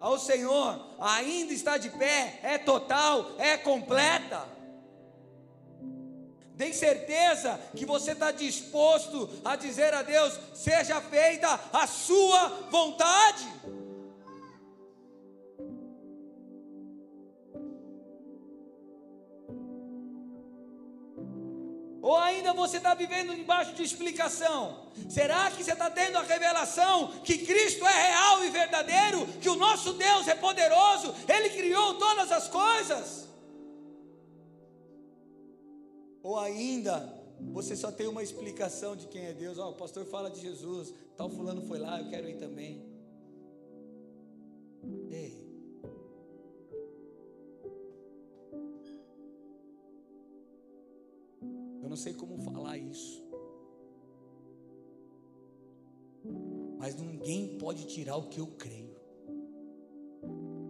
ao Senhor ainda está de pé, é total, é completa. Tem certeza que você está disposto a dizer a Deus: seja feita a sua vontade. Ainda você está vivendo debaixo de explicação? Será que você está tendo a revelação que Cristo é real e verdadeiro? Que o nosso Deus é poderoso? Ele criou todas as coisas? Ou ainda você só tem uma explicação de quem é Deus? oh, o pastor fala de Jesus, tal fulano foi lá, eu quero ir também. Ei, não sei como falar isso. Mas ninguém pode tirar o que eu creio.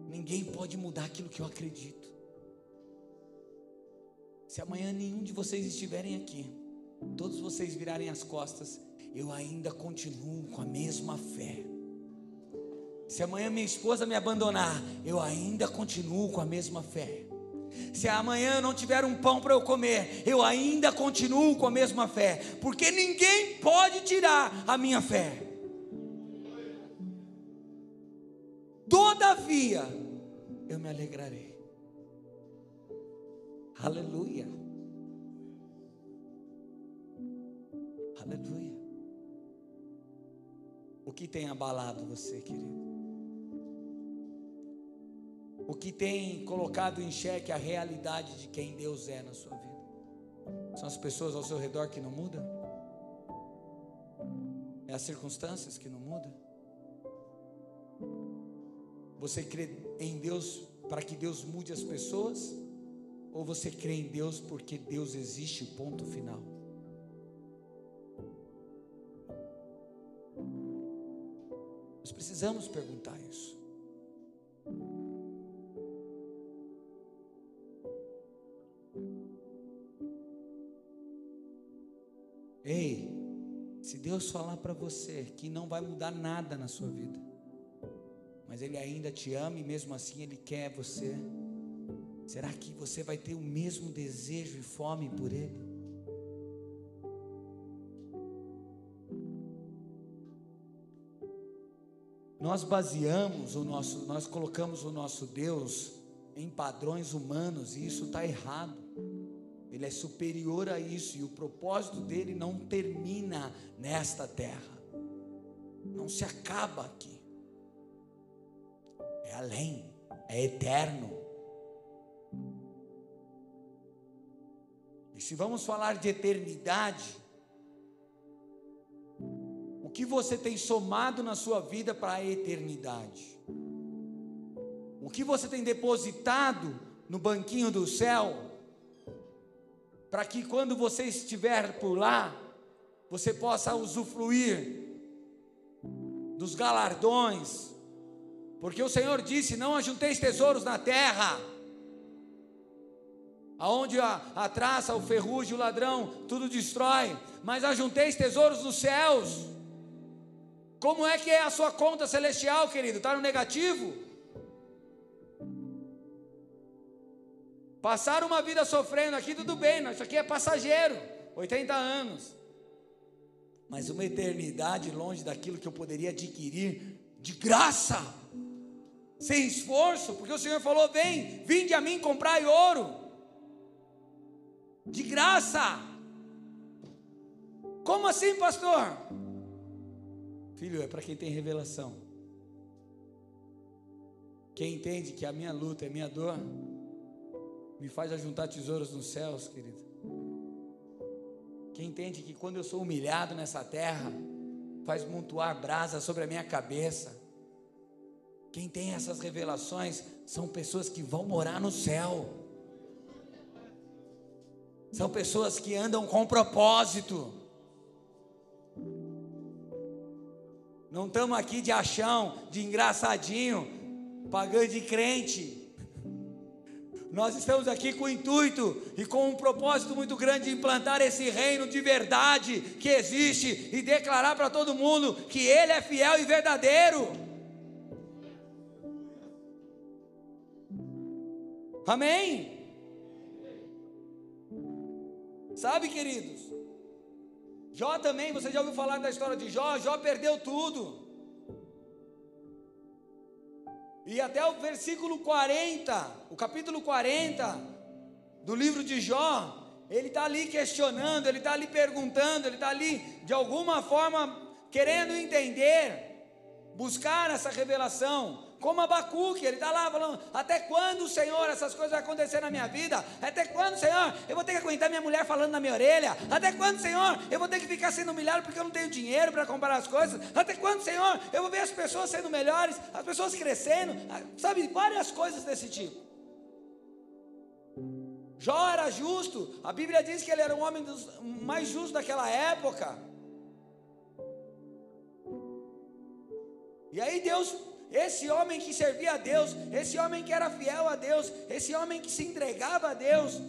Ninguém pode mudar aquilo que eu acredito. Se amanhã nenhum de vocês estiverem aqui, todos vocês virarem as costas, eu ainda continuo com a mesma fé. Se amanhã minha esposa me abandonar, eu ainda continuo com a mesma fé. Se amanhã não tiver um pão para eu comer, eu ainda continuo com a mesma fé, porque ninguém pode tirar a minha fé. Todavia, eu me alegrarei. Aleluia. Aleluia. O que tem abalado você, querido? O que tem colocado em xeque a realidade de quem Deus é na sua vida? São as pessoas ao seu redor que não mudam? É as circunstâncias que não mudam? Você crê em Deus para que Deus mude as pessoas? Ou você crê em Deus porque Deus existe, ponto final? Nós precisamos perguntar isso. Deus falar para você que não vai mudar nada na sua vida, mas Ele ainda te ama e mesmo assim Ele quer você, será que você vai ter o mesmo desejo e fome por Ele? Nós baseamos o nosso, nós colocamos o nosso Deus em padrões humanos e isso está errado. Ele é superior a isso e o propósito dele não termina nesta terra, não se acaba aqui, é além, é eterno. E se vamos falar de eternidade, o que você tem somado na sua vida para a eternidade? O que você tem depositado no banquinho do céu? Para que quando você estiver por lá, você possa usufruir dos galardões, porque o Senhor disse: Não ajunteis tesouros na terra, aonde a, a traça, o ferrugem, o ladrão, tudo destrói, mas ajunteis tesouros nos céus. Como é que é a sua conta celestial, querido? Está no negativo? Passar uma vida sofrendo aqui, tudo bem, isso aqui é passageiro, 80 anos. Mas uma eternidade longe daquilo que eu poderia adquirir de graça, sem esforço, porque o Senhor falou: vem, vinde a mim comprar ouro, de graça. Como assim, pastor? Filho, é para quem tem revelação. Quem entende que a minha luta é minha dor, me faz ajuntar tesouros nos céus, querido. Quem entende que quando eu sou humilhado nessa terra, faz montuar brasa sobre a minha cabeça. Quem tem essas revelações são pessoas que vão morar no céu. São pessoas que andam com propósito. Não estamos aqui de achão, de engraçadinho, pagando de crente. Nós estamos aqui com o intuito e com um propósito muito grande de implantar esse reino de verdade que existe e declarar para todo mundo que Ele é fiel e verdadeiro. Amém? Sabe, queridos? Jó também, você já ouviu falar da história de Jó? Jó perdeu tudo. E até o versículo 40, o capítulo 40 do livro de Jó, ele está ali questionando, ele está ali perguntando, ele está ali de alguma forma querendo entender, buscar essa revelação. Como Abacuque, ele está lá falando: Até quando, Senhor, essas coisas vão acontecer na minha vida? Até quando, Senhor, eu vou ter que aguentar minha mulher falando na minha orelha? Até quando, Senhor, eu vou ter que ficar sendo humilhado porque eu não tenho dinheiro para comprar as coisas? Até quando, Senhor, eu vou ver as pessoas sendo melhores, as pessoas crescendo? Ah, sabe, várias coisas desse tipo. Jó era justo, a Bíblia diz que ele era um homem dos mais justos daquela época. E aí Deus esse homem que servia a Deus, esse homem que era fiel a Deus, esse homem que se entregava a Deus,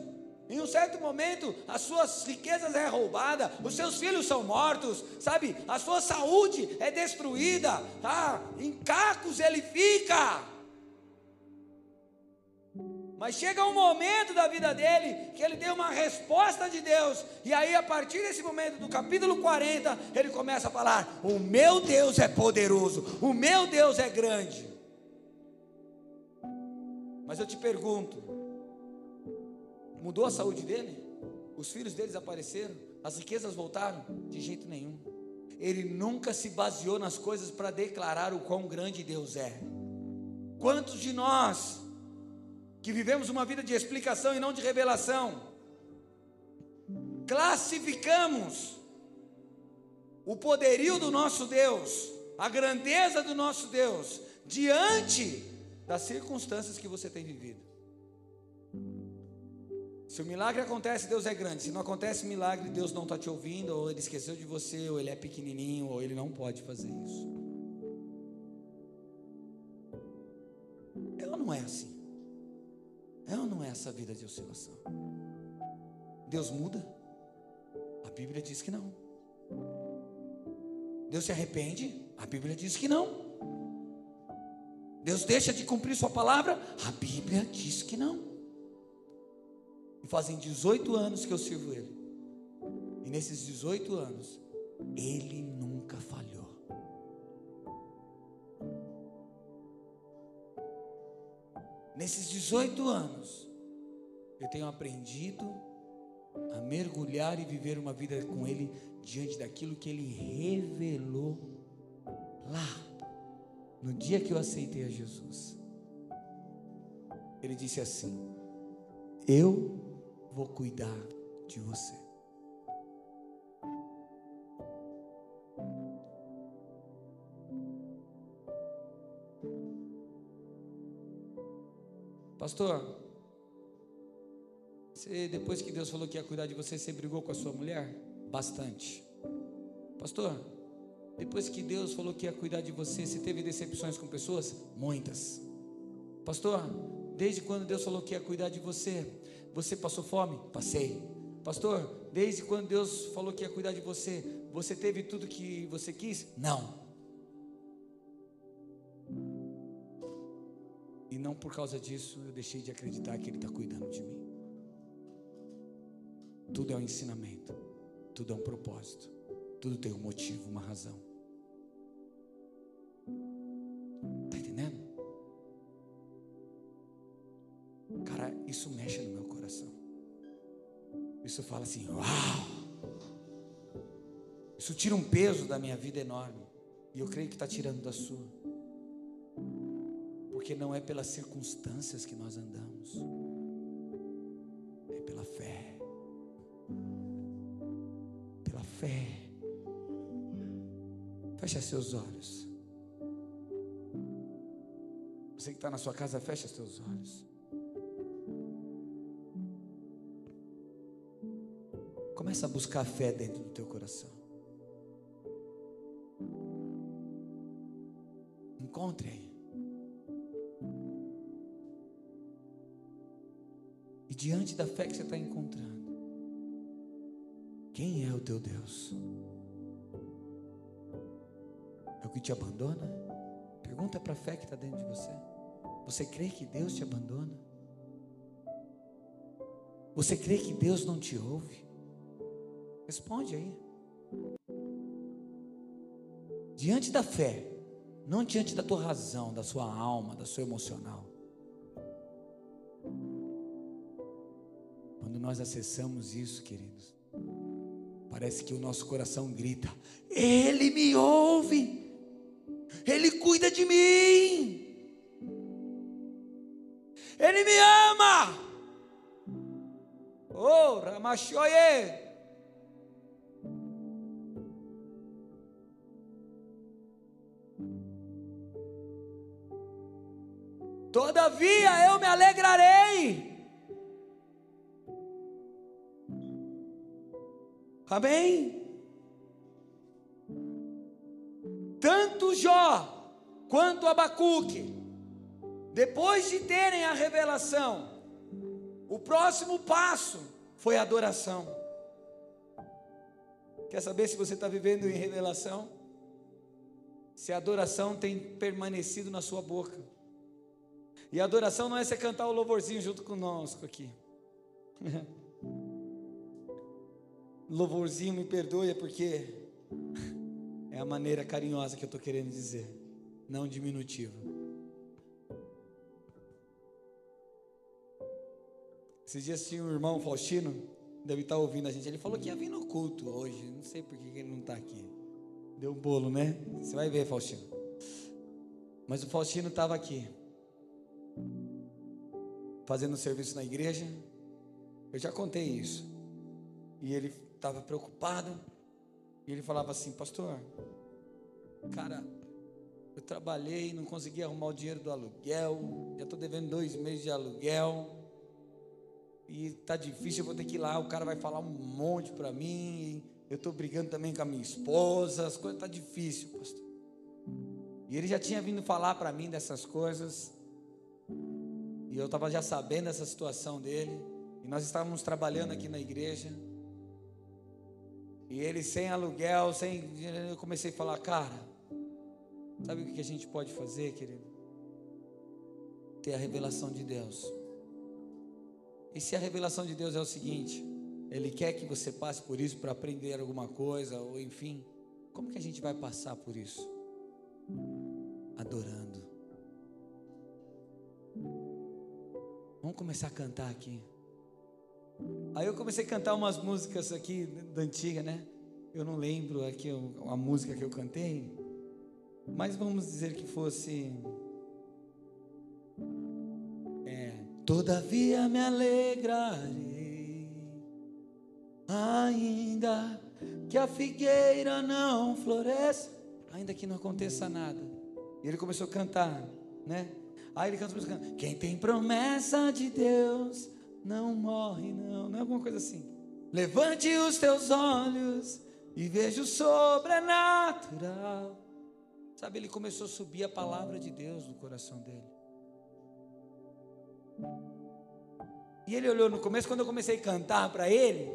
em um certo momento, as suas riquezas é roubada, os seus filhos são mortos, sabe? A sua saúde é destruída, ah, em cacos ele fica. Mas chega um momento da vida dele que ele tem uma resposta de Deus. E aí, a partir desse momento, do capítulo 40, ele começa a falar: O meu Deus é poderoso, o meu Deus é grande. Mas eu te pergunto: mudou a saúde dele? Os filhos deles apareceram? As riquezas voltaram? De jeito nenhum. Ele nunca se baseou nas coisas para declarar o quão grande Deus é. Quantos de nós que vivemos uma vida de explicação e não de revelação, classificamos o poderio do nosso Deus, a grandeza do nosso Deus, diante das circunstâncias que você tem vivido. Se o milagre acontece, Deus é grande. Se não acontece milagre, Deus não está te ouvindo, ou Ele esqueceu de você, ou Ele é pequenininho, ou Ele não pode fazer isso. Ela não é assim. É ou não é essa vida de oscilação? Deus muda? A Bíblia diz que não. Deus se arrepende? A Bíblia diz que não. Deus deixa de cumprir Sua palavra? A Bíblia diz que não. E fazem 18 anos que eu sirvo Ele. E nesses 18 anos, Ele nunca falhou. Nesses 18 anos, eu tenho aprendido a mergulhar e viver uma vida com Ele diante daquilo que Ele revelou lá, no dia que eu aceitei a Jesus. Ele disse assim: Eu vou cuidar de você. Pastor, você, depois que Deus falou que ia cuidar de você, você brigou com a sua mulher? Bastante. Pastor, depois que Deus falou que ia cuidar de você, você teve decepções com pessoas? Muitas. Pastor, desde quando Deus falou que ia cuidar de você, você passou fome? Passei. Pastor, desde quando Deus falou que ia cuidar de você, você teve tudo que você quis? Não. E não por causa disso eu deixei de acreditar que Ele está cuidando de mim. Tudo é um ensinamento, tudo é um propósito, tudo tem um motivo, uma razão. Está entendendo? Cara, isso mexe no meu coração. Isso fala assim: Uau! Isso tira um peso da minha vida enorme. E eu creio que está tirando da sua. Porque não é pelas circunstâncias que nós andamos, é pela fé. Pela fé. Fecha seus olhos. Você que está na sua casa, fecha seus olhos. Começa a buscar fé dentro do teu coração. Encontre aí. Diante da fé que você está encontrando, quem é o teu Deus? É o que te abandona? Pergunta para a fé que está dentro de você. Você crê que Deus te abandona? Você crê que Deus não te ouve? Responde aí. Diante da fé, não diante da tua razão, da sua alma, da sua emocional. Nós acessamos isso, queridos, parece que o nosso coração grita: Ele me ouve, Ele cuida de mim, Ele me ama. Oh, Ramachoye. Todavia eu me alegrarei. Amém? Tanto Jó quanto Abacuque, depois de terem a revelação, o próximo passo foi adoração. Quer saber se você está vivendo em revelação? Se a adoração tem permanecido na sua boca. E a adoração não é você cantar o louvorzinho junto conosco aqui. louvorzinho, me perdoe, é porque é a maneira carinhosa que eu estou querendo dizer, não diminutiva. Esses dias tinha um irmão Faustino, deve estar ouvindo a gente. Ele falou que ia vir no culto hoje. Não sei por que ele não está aqui. Deu um bolo, né? Você vai ver, Faustino. Mas o Faustino estava aqui fazendo serviço na igreja. Eu já contei isso. E ele estava preocupado. E ele falava assim: Pastor, cara, eu trabalhei, não consegui arrumar o dinheiro do aluguel. Já estou devendo dois meses de aluguel. E tá difícil, eu vou ter que ir lá. O cara vai falar um monte para mim. Eu estou brigando também com a minha esposa. As coisas tá difícil, pastor. E ele já tinha vindo falar para mim dessas coisas. E eu estava já sabendo dessa situação dele. E nós estávamos trabalhando aqui na igreja. E ele sem aluguel, sem. Eu comecei a falar, cara, sabe o que a gente pode fazer, querido? Ter a revelação de Deus. E se a revelação de Deus é o seguinte, Ele quer que você passe por isso para aprender alguma coisa, ou enfim, como que a gente vai passar por isso? Adorando. Vamos começar a cantar aqui. Aí eu comecei a cantar umas músicas aqui da antiga, né? Eu não lembro aqui a música que eu cantei, mas vamos dizer que fosse. É, Todavia me alegrarei, ainda que a figueira não floresça, ainda que não aconteça nada. E ele começou a cantar, né? Aí ele canta quem tem promessa de Deus não morre, não, não é alguma coisa assim. Levante os teus olhos e veja o sobrenatural. Sabe, ele começou a subir a palavra de Deus no coração dele. E ele olhou no começo, quando eu comecei a cantar para ele,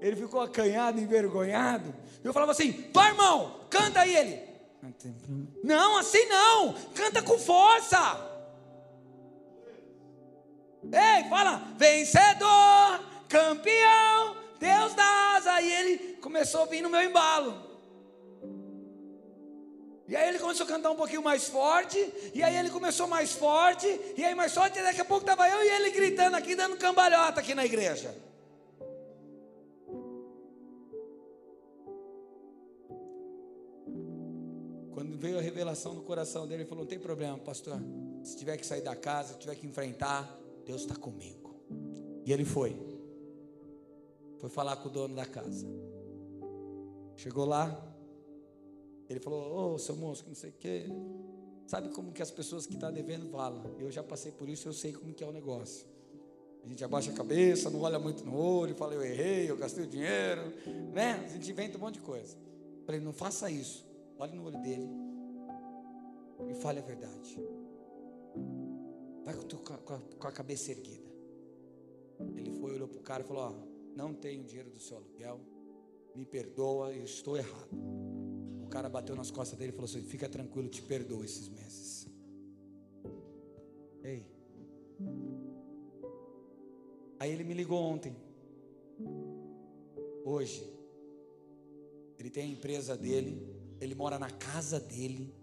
ele ficou acanhado, envergonhado. Eu falava assim: vai, irmão, canta aí ele. Não, assim não, canta com força. Ei, fala, vencedor, campeão, Deus da asa. Aí ele começou a vir no meu embalo. E aí ele começou a cantar um pouquinho mais forte, e aí ele começou mais forte, e aí mais forte, e daqui a pouco estava eu e ele gritando aqui, dando cambalhota aqui na igreja. Quando veio a revelação no coração dele, ele falou: Não tem problema, pastor. Se tiver que sair da casa, se tiver que enfrentar, Deus está comigo. E ele foi. Foi falar com o dono da casa. Chegou lá. Ele falou: Ô, oh, seu moço, não sei o quê. Sabe como que as pessoas que estão tá devendo falam? Eu já passei por isso, eu sei como que é o negócio. A gente abaixa a cabeça, não olha muito no olho, fala eu errei, eu gastei o dinheiro, né? A gente inventa um monte de coisa. Falei, não faça isso. Olhe no olho dele e fale a verdade. Vai com, com, a, cabeça erguida. Ele foi, olhou para o cara e falou: ó, Não tenho dinheiro do seu aluguel, me perdoa, eu estou errado. O cara bateu nas costas dele e falou assim: Fica tranquilo, te perdoo esses meses. Ei. Aí ele me ligou ontem. Hoje. Ele tem a empresa dele, ele mora na casa dele.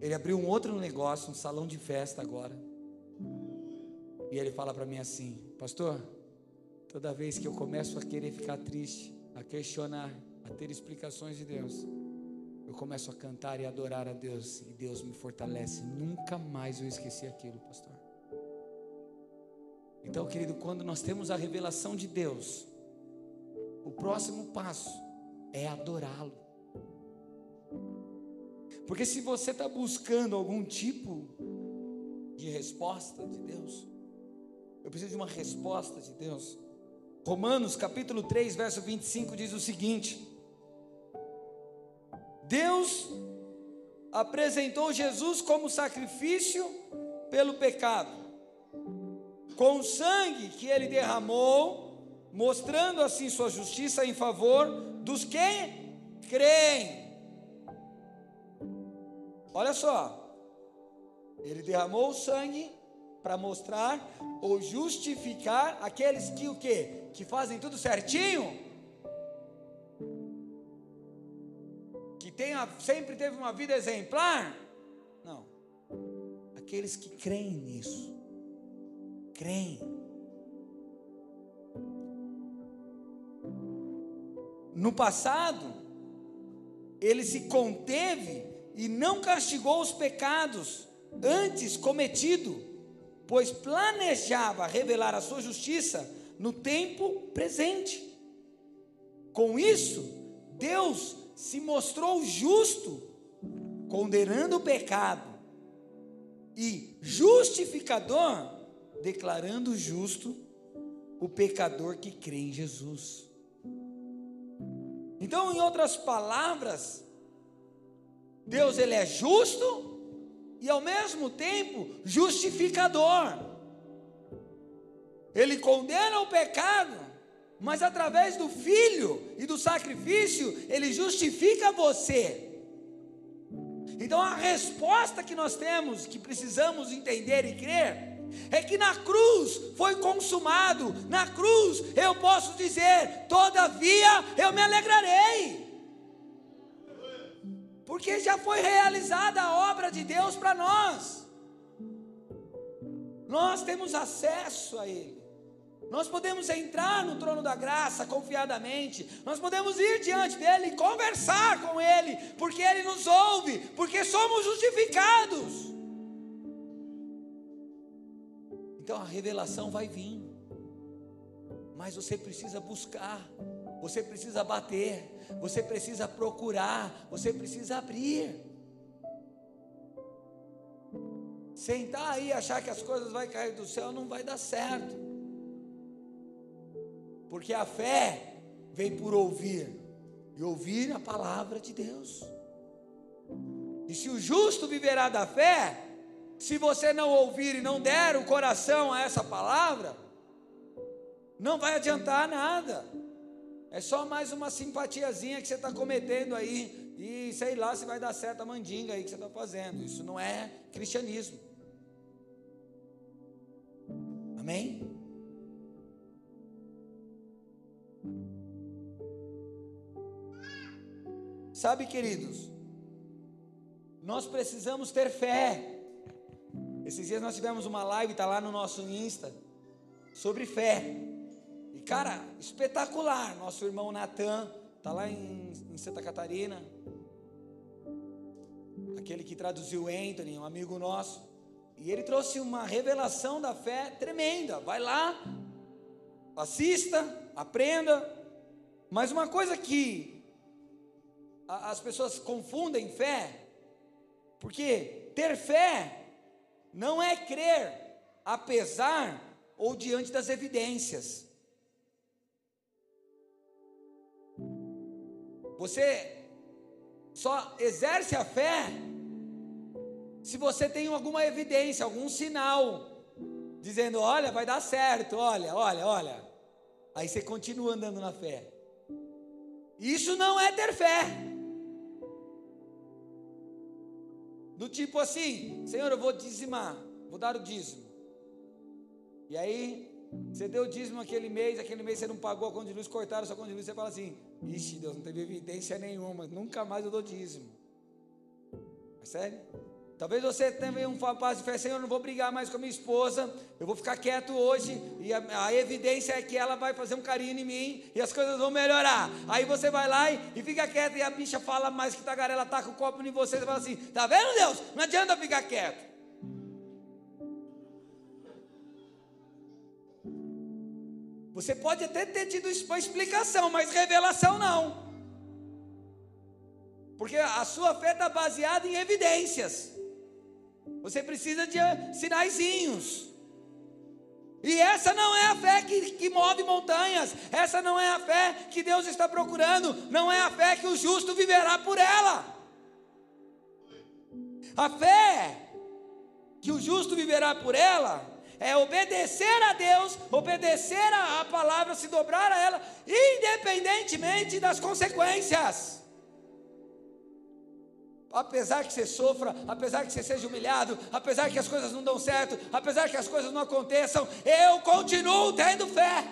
Ele abriu um outro negócio, um salão de festa agora. E ele fala para mim assim: Pastor, toda vez que eu começo a querer ficar triste, a questionar, a ter explicações de Deus, eu começo a cantar e adorar a Deus, e Deus me fortalece. Nunca mais eu esqueci aquilo, pastor. Então, querido, quando nós temos a revelação de Deus, o próximo passo é adorá-lo. Porque se você está buscando algum tipo de resposta de Deus, eu preciso de uma resposta de Deus. Romanos capítulo 3, verso 25 diz o seguinte: Deus apresentou Jesus como sacrifício pelo pecado, com o sangue que ele derramou, mostrando assim sua justiça em favor dos que creem. Olha só, ele derramou o sangue para mostrar ou justificar aqueles que o quê? Que fazem tudo certinho. Que tenha, sempre teve uma vida exemplar? Não. Aqueles que creem nisso. Creem. No passado, ele se conteve e não castigou os pecados antes cometido, pois planejava revelar a sua justiça no tempo presente. Com isso, Deus se mostrou justo, condenando o pecado, e justificador, declarando justo o pecador que crê em Jesus. Então, em outras palavras, Deus ele é justo e ao mesmo tempo justificador. Ele condena o pecado mas através do filho e do sacrifício, ele justifica você. Então a resposta que nós temos, que precisamos entender e crer, é que na cruz foi consumado, na cruz eu posso dizer, todavia eu me alegrarei, porque já foi realizada a obra de Deus para nós, nós temos acesso a Ele. Nós podemos entrar no trono da graça confiadamente, nós podemos ir diante dele e conversar com ele, porque ele nos ouve, porque somos justificados. Então a revelação vai vir, mas você precisa buscar, você precisa bater, você precisa procurar, você precisa abrir. Sentar aí e achar que as coisas vão cair do céu não vai dar certo. Porque a fé vem por ouvir, e ouvir a palavra de Deus. E se o justo viverá da fé, se você não ouvir e não der o coração a essa palavra, não vai adiantar nada. É só mais uma simpatiazinha que você está cometendo aí. E sei lá se vai dar certo a mandinga aí que você está fazendo. Isso não é cristianismo. Amém? Sabe, queridos, nós precisamos ter fé. Esses dias nós tivemos uma live, está lá no nosso Insta, sobre fé. E cara, espetacular. Nosso irmão Natan, está lá em, em Santa Catarina. Aquele que traduziu Anthony, um amigo nosso. E ele trouxe uma revelação da fé tremenda. Vai lá, assista, aprenda. Mas uma coisa que as pessoas confundem fé, porque ter fé não é crer apesar ou diante das evidências. Você só exerce a fé se você tem alguma evidência, algum sinal, dizendo: olha, vai dar certo, olha, olha, olha. Aí você continua andando na fé. Isso não é ter fé. Do tipo assim, Senhor, eu vou dizimar, vou dar o dízimo. E aí, você deu o dízimo aquele mês, aquele mês você não pagou a conta de luz, cortaram a sua conta de luz, você fala assim, ixi, Deus, não teve evidência nenhuma, nunca mais eu dou dízimo. É sério? Talvez você tenha um paz de fé, Senhor, eu não vou brigar mais com a minha esposa, eu vou ficar quieto hoje, e a, a, evidência é que ela vai fazer um carinho em mim, e as coisas vão melhorar. Aí você vai lá e, e fica quieto, e a bicha fala mais que tagarela taca o copo em você, você fala assim, tá vendo Deus? Não adianta ficar quieto. Você pode até ter tido uma explicação, mas revelação não. Porque a sua fé está baseada em evidências. Você precisa de sinaizinhos. E essa não é a fé que, que move montanhas, essa não é a fé que Deus está procurando, não é a fé que o justo viverá por ela. A fé que o justo viverá por ela é obedecer a Deus, obedecer a, a palavra, se dobrar a ela, independentemente das consequências apesar que você sofra, apesar que você seja humilhado, apesar que as coisas não dão certo, apesar que as coisas não aconteçam, eu continuo tendo fé.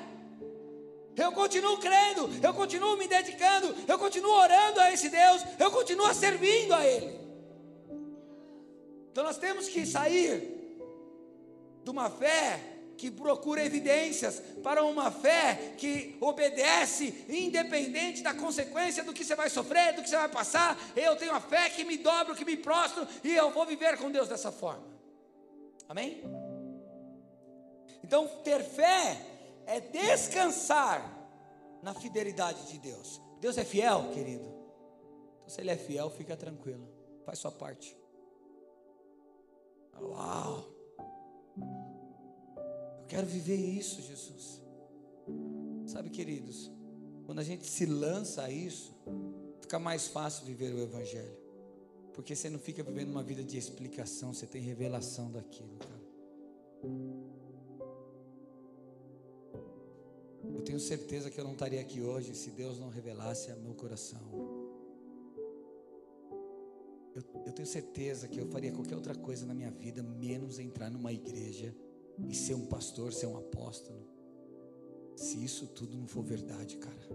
Eu continuo crendo, eu continuo me dedicando, eu continuo orando a esse Deus, eu continuo servindo a Ele. Então nós temos que sair de uma fé que procura evidências para uma fé que obedece, independente da consequência do que você vai sofrer, do que você vai passar. Eu tenho a fé que me dobro, que me prostro e eu vou viver com Deus dessa forma. Amém? Então, ter fé é descansar na fidelidade de Deus. Deus é fiel, querido. Então, se Ele é fiel, fica tranquilo. Faz sua parte. Uau! Eu quero viver isso, Jesus. Sabe, queridos, quando a gente se lança a isso, fica mais fácil viver o Evangelho. Porque você não fica vivendo uma vida de explicação, você tem revelação daquilo, cara. tenho certeza que eu não estaria aqui hoje se Deus não revelasse a meu coração. Eu, eu, tenho certeza que eu faria qualquer outra coisa na minha vida, menos entrar numa igreja e ser um pastor, ser um apóstolo. Se isso tudo não for verdade, cara.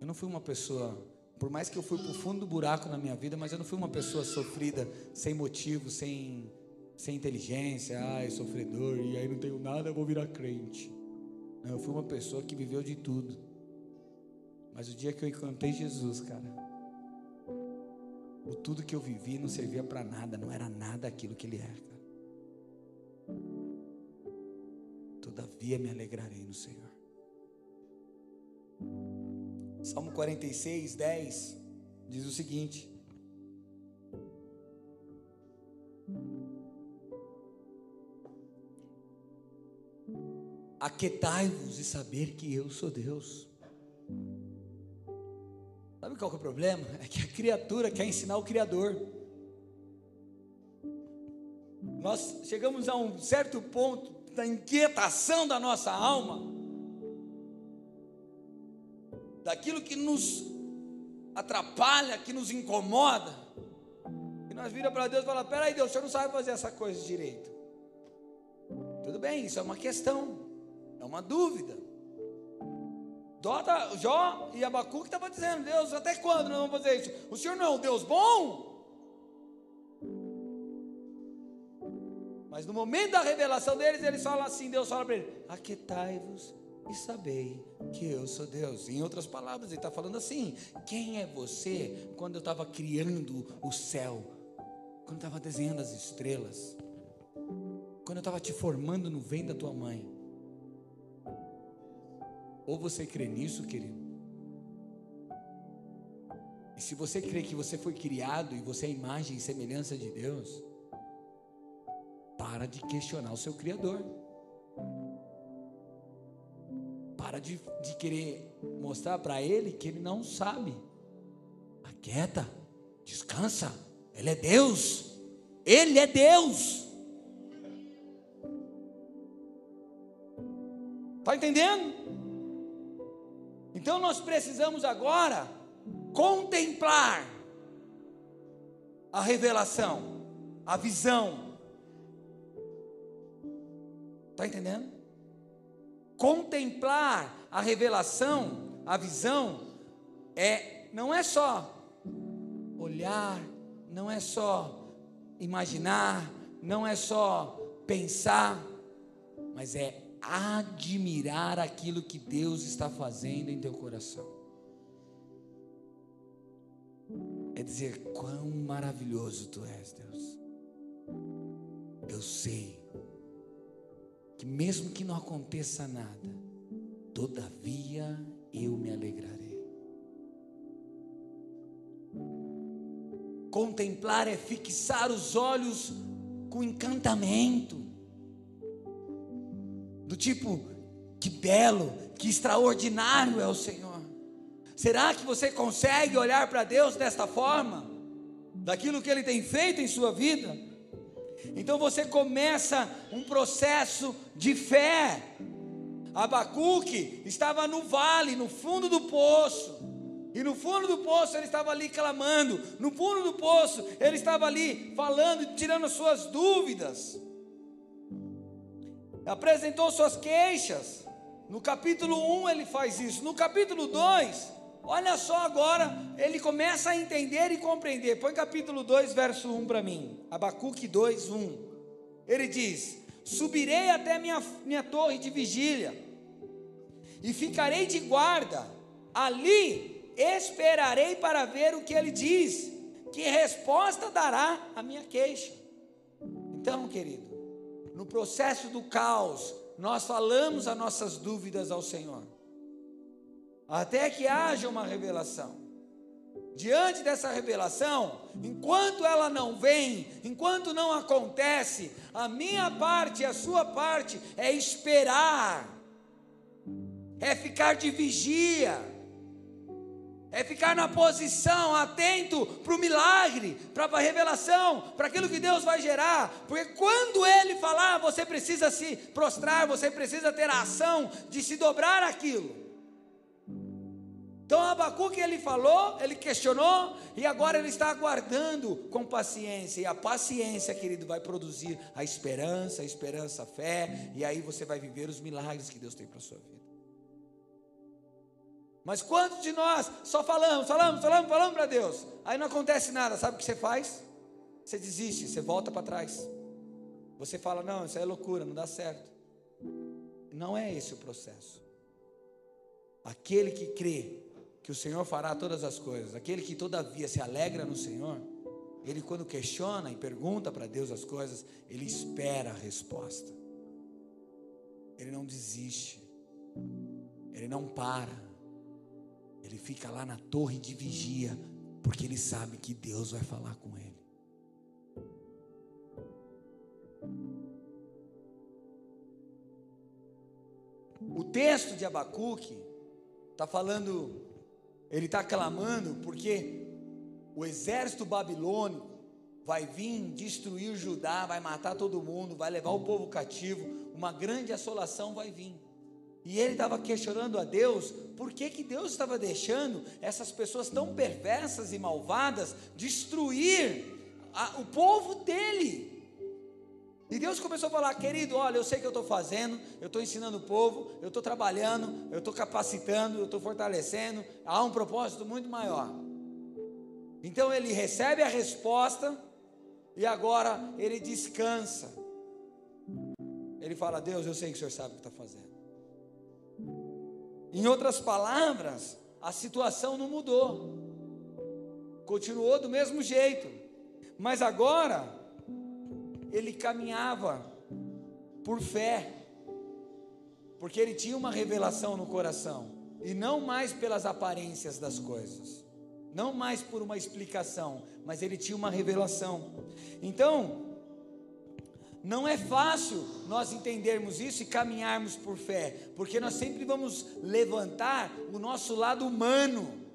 Eu não fui uma pessoa, por mais que eu fui para o fundo do buraco na minha vida, mas eu não fui uma pessoa sofrida, sem motivo, sem, sem inteligência, ai, sofredor, e aí não tenho nada, eu vou virar crente. Eu fui uma pessoa que viveu de tudo. Mas o dia que eu encontrei Jesus, cara, o tudo que eu vivi não servia para nada, não era nada aquilo que Ele. Cara. Todavia me alegrarei no Senhor. Salmo 46, 10 diz o seguinte: Aquetai-vos e saber que eu sou Deus. Sabe qual é o problema? É que a criatura quer ensinar o Criador. Nós chegamos a um certo ponto da inquietação da nossa alma, daquilo que nos atrapalha, que nos incomoda, e nós vira para Deus e fala: Peraí, Deus, o senhor não sabe fazer essa coisa direito. Tudo bem, isso é uma questão, é uma dúvida. Dota, Jó e Abacuque estavam dizendo: Deus, até quando nós vamos fazer isso? O Senhor não é um Deus bom? Mas no momento da revelação deles, eles falam assim: Deus fala para ele: Aquetai-vos e sabei que eu sou Deus. Em outras palavras, ele está falando assim: Quem é você quando eu estava criando o céu? Quando eu estava desenhando as estrelas? Quando eu estava te formando no ventre da tua mãe? Ou você crê nisso, querido? E se você crê que você foi criado e você é imagem e semelhança de Deus, para de questionar o seu Criador. Para de, de querer mostrar para Ele que Ele não sabe. Aquieta, descansa, Ele é Deus. Ele é Deus. Está entendendo? Então nós precisamos agora contemplar a revelação, a visão. Está entendendo? Contemplar a revelação, a visão, é não é só olhar, não é só imaginar, não é só pensar, mas é admirar aquilo que Deus está fazendo em teu coração. É dizer quão maravilhoso tu és, Deus. Eu sei que mesmo que não aconteça nada, todavia eu me alegrarei. Contemplar é fixar os olhos com encantamento do tipo, que belo, que extraordinário é o Senhor. Será que você consegue olhar para Deus desta forma? Daquilo que Ele tem feito em sua vida? Então você começa um processo de fé. Abacuque estava no vale, no fundo do poço. E no fundo do poço ele estava ali clamando. No fundo do poço ele estava ali falando, tirando as suas dúvidas apresentou suas queixas. No capítulo 1 ele faz isso. No capítulo 2, olha só agora, ele começa a entender e compreender. Põe capítulo 2, verso 1 para mim. Abacuque 2, 1. Ele diz: Subirei até minha, minha torre de vigília, e ficarei de guarda, ali esperarei para ver o que ele diz, que resposta dará a minha queixa. Então, querido, no processo do caos, nós falamos as nossas dúvidas ao Senhor, até que haja uma revelação. Diante dessa revelação, enquanto ela não vem, enquanto não acontece, a minha parte a sua parte é esperar, é ficar de vigia, É ficar na posição, atento para o milagre, para a revelação, para aquilo que Deus vai gerar. Porque quando Ele falar, você precisa se prostrar, você precisa ter a ação de se dobrar aquilo. Então Abacuque ele falou, ele questionou e agora ele está aguardando com paciência. E a paciência, querido, vai produzir a esperança, a esperança, a fé, e aí você vai viver os milagres que Deus tem para sua vida. Mas quantos de nós só falamos, falamos, falamos, falamos para Deus, aí não acontece nada, sabe o que você faz? Você desiste, você volta para trás. Você fala: não, isso é loucura, não dá certo. Não é esse o processo. Aquele que crê que o Senhor fará todas as coisas, aquele que todavia se alegra no Senhor, ele quando questiona e pergunta para Deus as coisas, ele espera a resposta. Ele não desiste. Ele não para. Ele fica lá na torre de vigia, porque ele sabe que Deus vai falar com ele. O texto de Abacuque está falando ele está clamando porque o exército babilônico vai vir destruir Judá, vai matar todo mundo, vai levar o povo cativo, uma grande assolação vai vir. E ele estava questionando a Deus por que, que Deus estava deixando essas pessoas tão perversas e malvadas destruir a, o povo dele. E Deus começou a falar, querido, olha, eu sei o que eu estou fazendo, eu estou ensinando o povo, eu estou trabalhando, eu estou capacitando, eu estou fortalecendo, há um propósito muito maior. Então ele recebe a resposta e agora ele descansa. Ele fala, Deus, eu sei que o Senhor sabe o que está fazendo. Em outras palavras, a situação não mudou, continuou do mesmo jeito, mas agora ele caminhava por fé, porque ele tinha uma revelação no coração, e não mais pelas aparências das coisas, não mais por uma explicação, mas ele tinha uma revelação. Então, não é fácil nós entendermos isso e caminharmos por fé, porque nós sempre vamos levantar o nosso lado humano,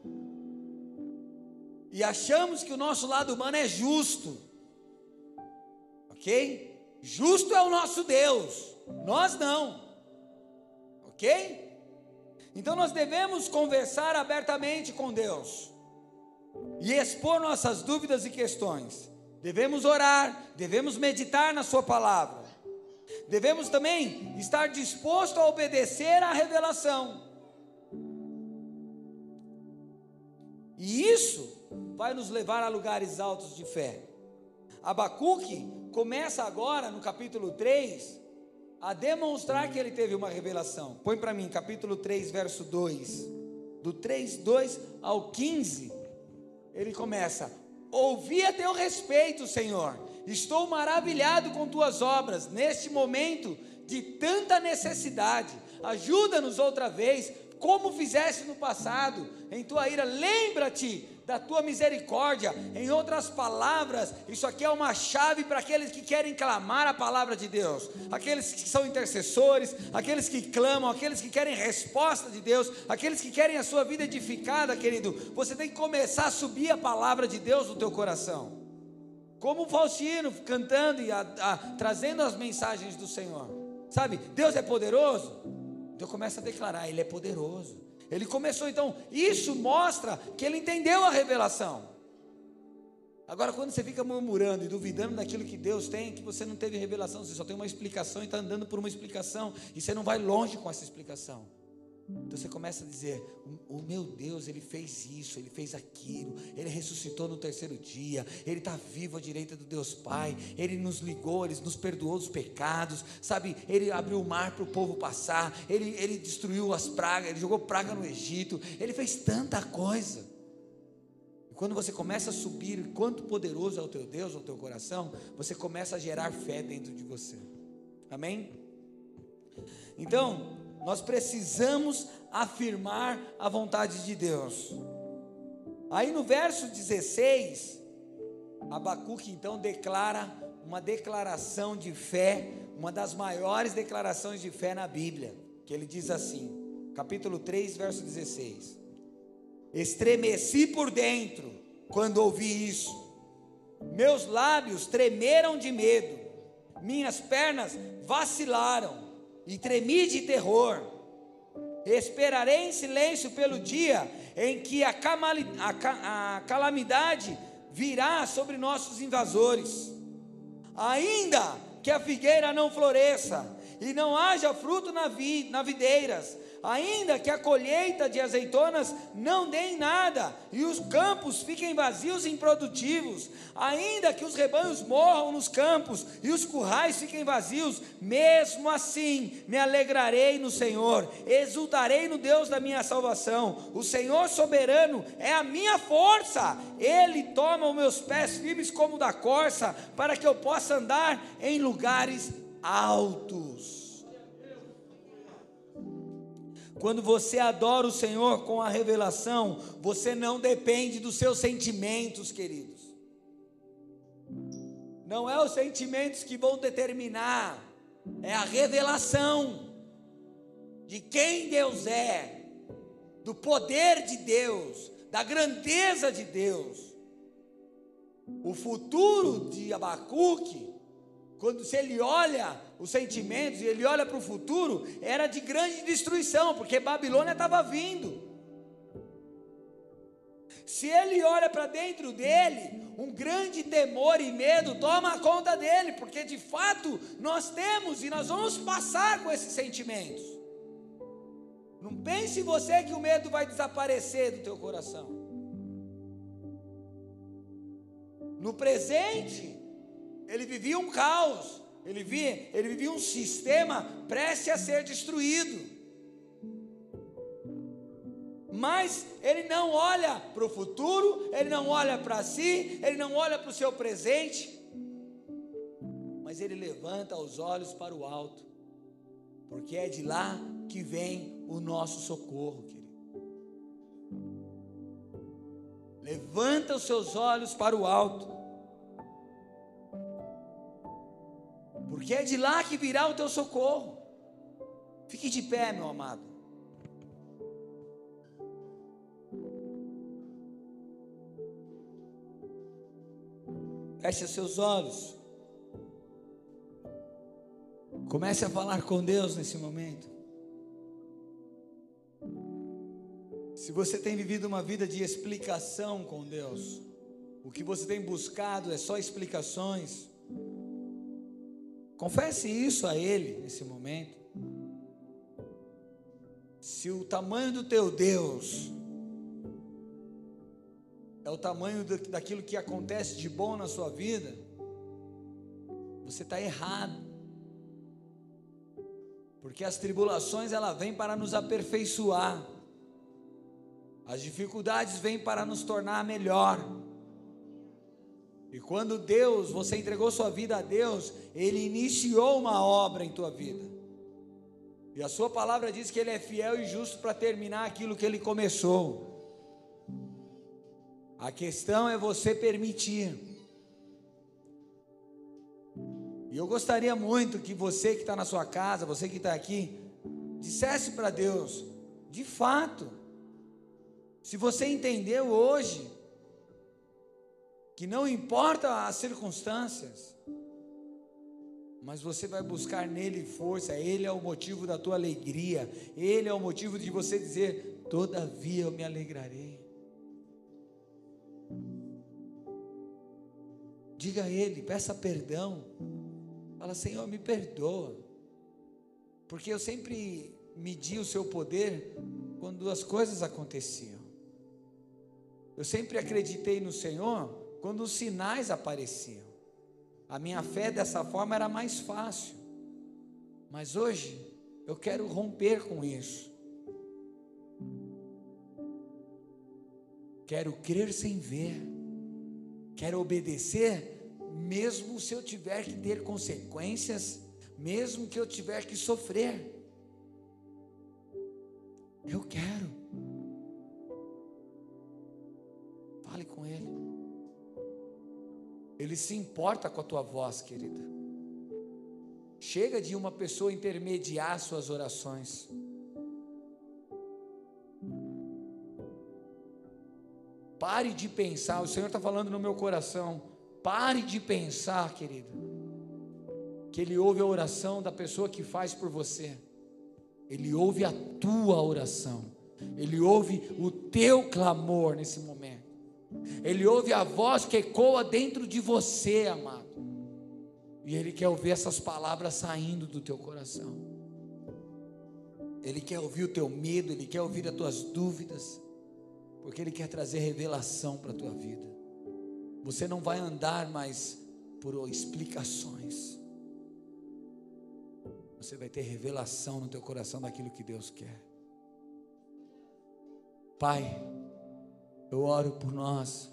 e achamos que o nosso lado humano é justo, ok? Justo é o nosso Deus, nós não, ok? Então nós devemos conversar abertamente com Deus e expor nossas dúvidas e questões. Devemos orar, devemos meditar na Sua palavra, devemos também estar disposto a obedecer à revelação. E isso vai nos levar a lugares altos de fé. Abacuque começa agora no capítulo 3 a demonstrar que ele teve uma revelação. Põe para mim, capítulo 3, verso 2. Do 3, 2 ao 15, ele começa: Ouvi a teu respeito, Senhor. Estou maravilhado com tuas obras neste momento de tanta necessidade. Ajuda-nos outra vez, como fizeste no passado, em tua ira. Lembra-te da tua misericórdia. Em outras palavras, isso aqui é uma chave para aqueles que querem clamar a palavra de Deus, aqueles que são intercessores, aqueles que clamam, aqueles que querem resposta de Deus, aqueles que querem a sua vida edificada, querido. Você tem que começar a subir a palavra de Deus no teu coração. Como o Faustino cantando e a, a, trazendo as mensagens do Senhor. Sabe, Deus é poderoso? Então começa a declarar, Ele é poderoso. Ele começou então, isso mostra que ele entendeu a revelação. Agora, quando você fica murmurando e duvidando daquilo que Deus tem, que você não teve revelação, você só tem uma explicação e está andando por uma explicação, e você não vai longe com essa explicação. Então você começa a dizer: o, meu Deus, ele fez isso, ele fez aquilo, ele ressuscitou no terceiro dia, ele está vivo à direita do Deus Pai, ele nos ligou, ele nos perdoou os pecados, sabe? Ele abriu o mar para o povo passar, ele, ele destruiu as pragas, ele jogou praga no Egito, ele fez tanta coisa. E quando você começa a subir, quanto poderoso é o teu Deus, o teu coração, você começa a gerar fé dentro de você. Amém? Então, nós precisamos afirmar a vontade de Deus. Aí no verso 16, Abacuque então declara uma declaração de fé, uma das maiores declarações de fé na Bíblia, que ele diz assim, capítulo 3, verso 16: Estremeci por dentro quando ouvi isso. Meus lábios tremeram de medo, minhas pernas vacilaram e tremi de terror. Esperarei em silêncio pelo dia em que a, a, a calamidade virá sobre nossos invasores. Ainda que a figueira não floresça e não haja fruto na, vi, na videiras, ainda que a colheita de azeitonas não dê em nada, e os campos fiquem vazios e improdutivos, ainda que os rebanhos morram nos campos e os currais fiquem vazios, mesmo assim me alegrarei no Senhor, exultarei no Deus da minha salvação. O Senhor soberano é a minha força, Ele toma os meus pés firmes como da corça, para que eu possa andar em lugares altos. Quando você adora o Senhor com a revelação, você não depende dos seus sentimentos, queridos. Não é os sentimentos que vão determinar, é a revelação de quem Deus é, do poder de Deus, da grandeza de Deus. O futuro de Abacuque quando se ele olha os sentimentos e ele olha para o futuro, era de grande destruição, porque Babilônia estava vindo. Se ele olha para dentro dele, um grande temor e medo toma conta dele, porque de fato nós temos e nós vamos passar com esses sentimentos. Não pense você que o medo vai desaparecer do teu coração. No presente, ele vivia um caos, ele vivia, ele vivia um sistema prestes a ser destruído. Mas ele não olha para o futuro, ele não olha para si, ele não olha para o seu presente, mas ele levanta os olhos para o alto, porque é de lá que vem o nosso socorro, querido. Levanta os seus olhos para o alto. Porque é de lá que virá o teu socorro. Fique de pé, meu amado. Feche seus olhos. Comece a falar com Deus nesse momento. Se você tem vivido uma vida de explicação com Deus, o que você tem buscado é só explicações, Confesse isso a Ele nesse momento. Se o tamanho do teu Deus é o tamanho daquilo que acontece de bom na sua vida, você está errado. Porque as tribulações ela vêm para nos aperfeiçoar. As dificuldades vêm para nos tornar melhor. E quando Deus, você entregou sua vida a Deus, Ele iniciou uma obra em tua vida. E a sua palavra diz que Ele é fiel e justo para terminar aquilo que Ele começou. A questão é você permitir. E eu gostaria muito que você que está na sua casa, você que está aqui, dissesse para Deus, de fato, se você entendeu hoje, que não importa as circunstâncias, mas você vai buscar nele força, ele é o motivo da tua alegria, ele é o motivo de você dizer: todavia eu me alegrarei. Diga a ele, peça perdão. Fala, Senhor, me perdoa. Porque eu sempre medi o seu poder quando as coisas aconteciam. Eu sempre acreditei no Senhor quando os sinais apareciam. A minha fé dessa forma era mais fácil. Mas hoje eu quero romper com isso. Quero crer sem ver. Quero obedecer, mesmo se eu tiver que ter consequências, mesmo que eu tiver que sofrer. Eu quero. Fale com Ele. Ele se importa com a tua voz, querida. Chega de uma pessoa intermediar suas orações. Pare de pensar, o Senhor está falando no meu coração. Pare de pensar, querido, que Ele ouve a oração da pessoa que faz por você. Ele ouve a tua oração. Ele ouve o teu clamor nesse momento. Ele ouve a voz que ecoa dentro de você, amado. E Ele quer ouvir essas palavras saindo do teu coração. Ele quer ouvir o teu medo, Ele quer ouvir as tuas dúvidas, porque Ele quer trazer revelação para a tua vida. Você não vai andar mais por explicações. Você vai ter revelação no teu coração daquilo que Deus quer. Pai, eu oro por nós.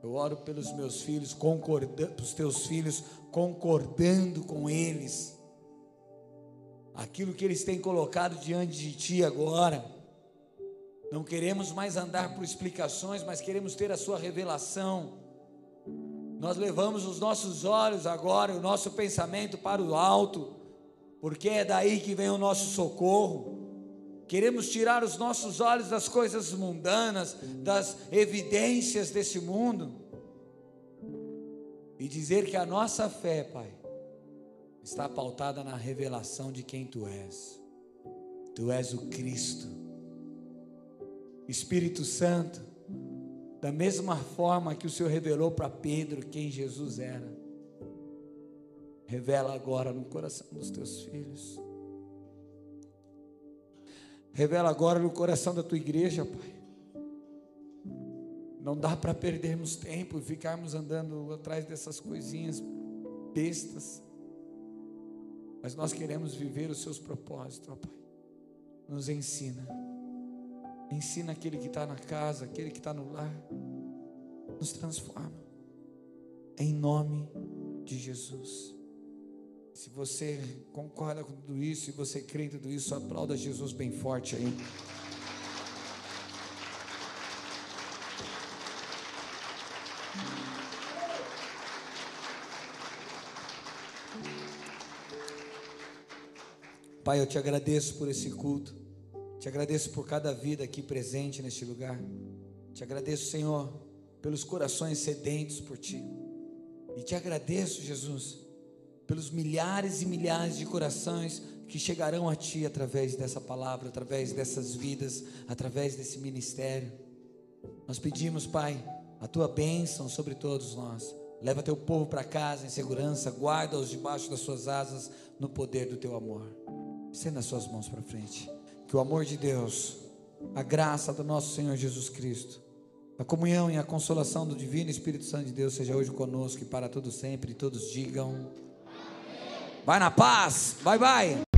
Eu oro pelos meus filhos, concordando, pelos teus filhos, concordando com eles. Aquilo que eles têm colocado diante de ti agora. Não queremos mais andar por explicações, mas queremos ter a sua revelação. Nós levamos os nossos olhos agora, o nosso pensamento para o alto, porque é daí que vem o nosso socorro. Queremos tirar os nossos olhos das coisas mundanas, das evidências desse mundo, e dizer que a nossa fé, Pai, está pautada na revelação de quem Tu és. Tu és o Cristo. Espírito Santo, da mesma forma que o Senhor revelou para Pedro quem Jesus era, revela agora no coração dos teus filhos. Revela agora no coração da tua igreja, Pai. Não dá para perdermos tempo e ficarmos andando atrás dessas coisinhas bestas. Mas nós queremos viver os seus propósitos, ó Pai. Nos ensina. Ensina aquele que está na casa, aquele que está no lar. Nos transforma. Em nome de Jesus. Se você concorda com tudo isso e você crê em tudo isso, aplauda Jesus bem forte aí. Pai, eu te agradeço por esse culto. Te agradeço por cada vida aqui presente neste lugar. Te agradeço, Senhor, pelos corações sedentos por ti. E te agradeço, Jesus, pelos milhares e milhares de corações que chegarão a Ti através dessa palavra, através dessas vidas, através desse ministério. Nós pedimos, Pai, a Tua bênção sobre todos nós. Leva Teu povo para casa em segurança, guarda-os debaixo das Suas asas, no poder do Teu amor. Estenda as Suas mãos para frente. Que o amor de Deus, a graça do nosso Senhor Jesus Cristo, a comunhão e a consolação do Divino Espírito Santo de Deus seja hoje conosco e para todo sempre. E todos digam. Vai na paz. Bye, bye.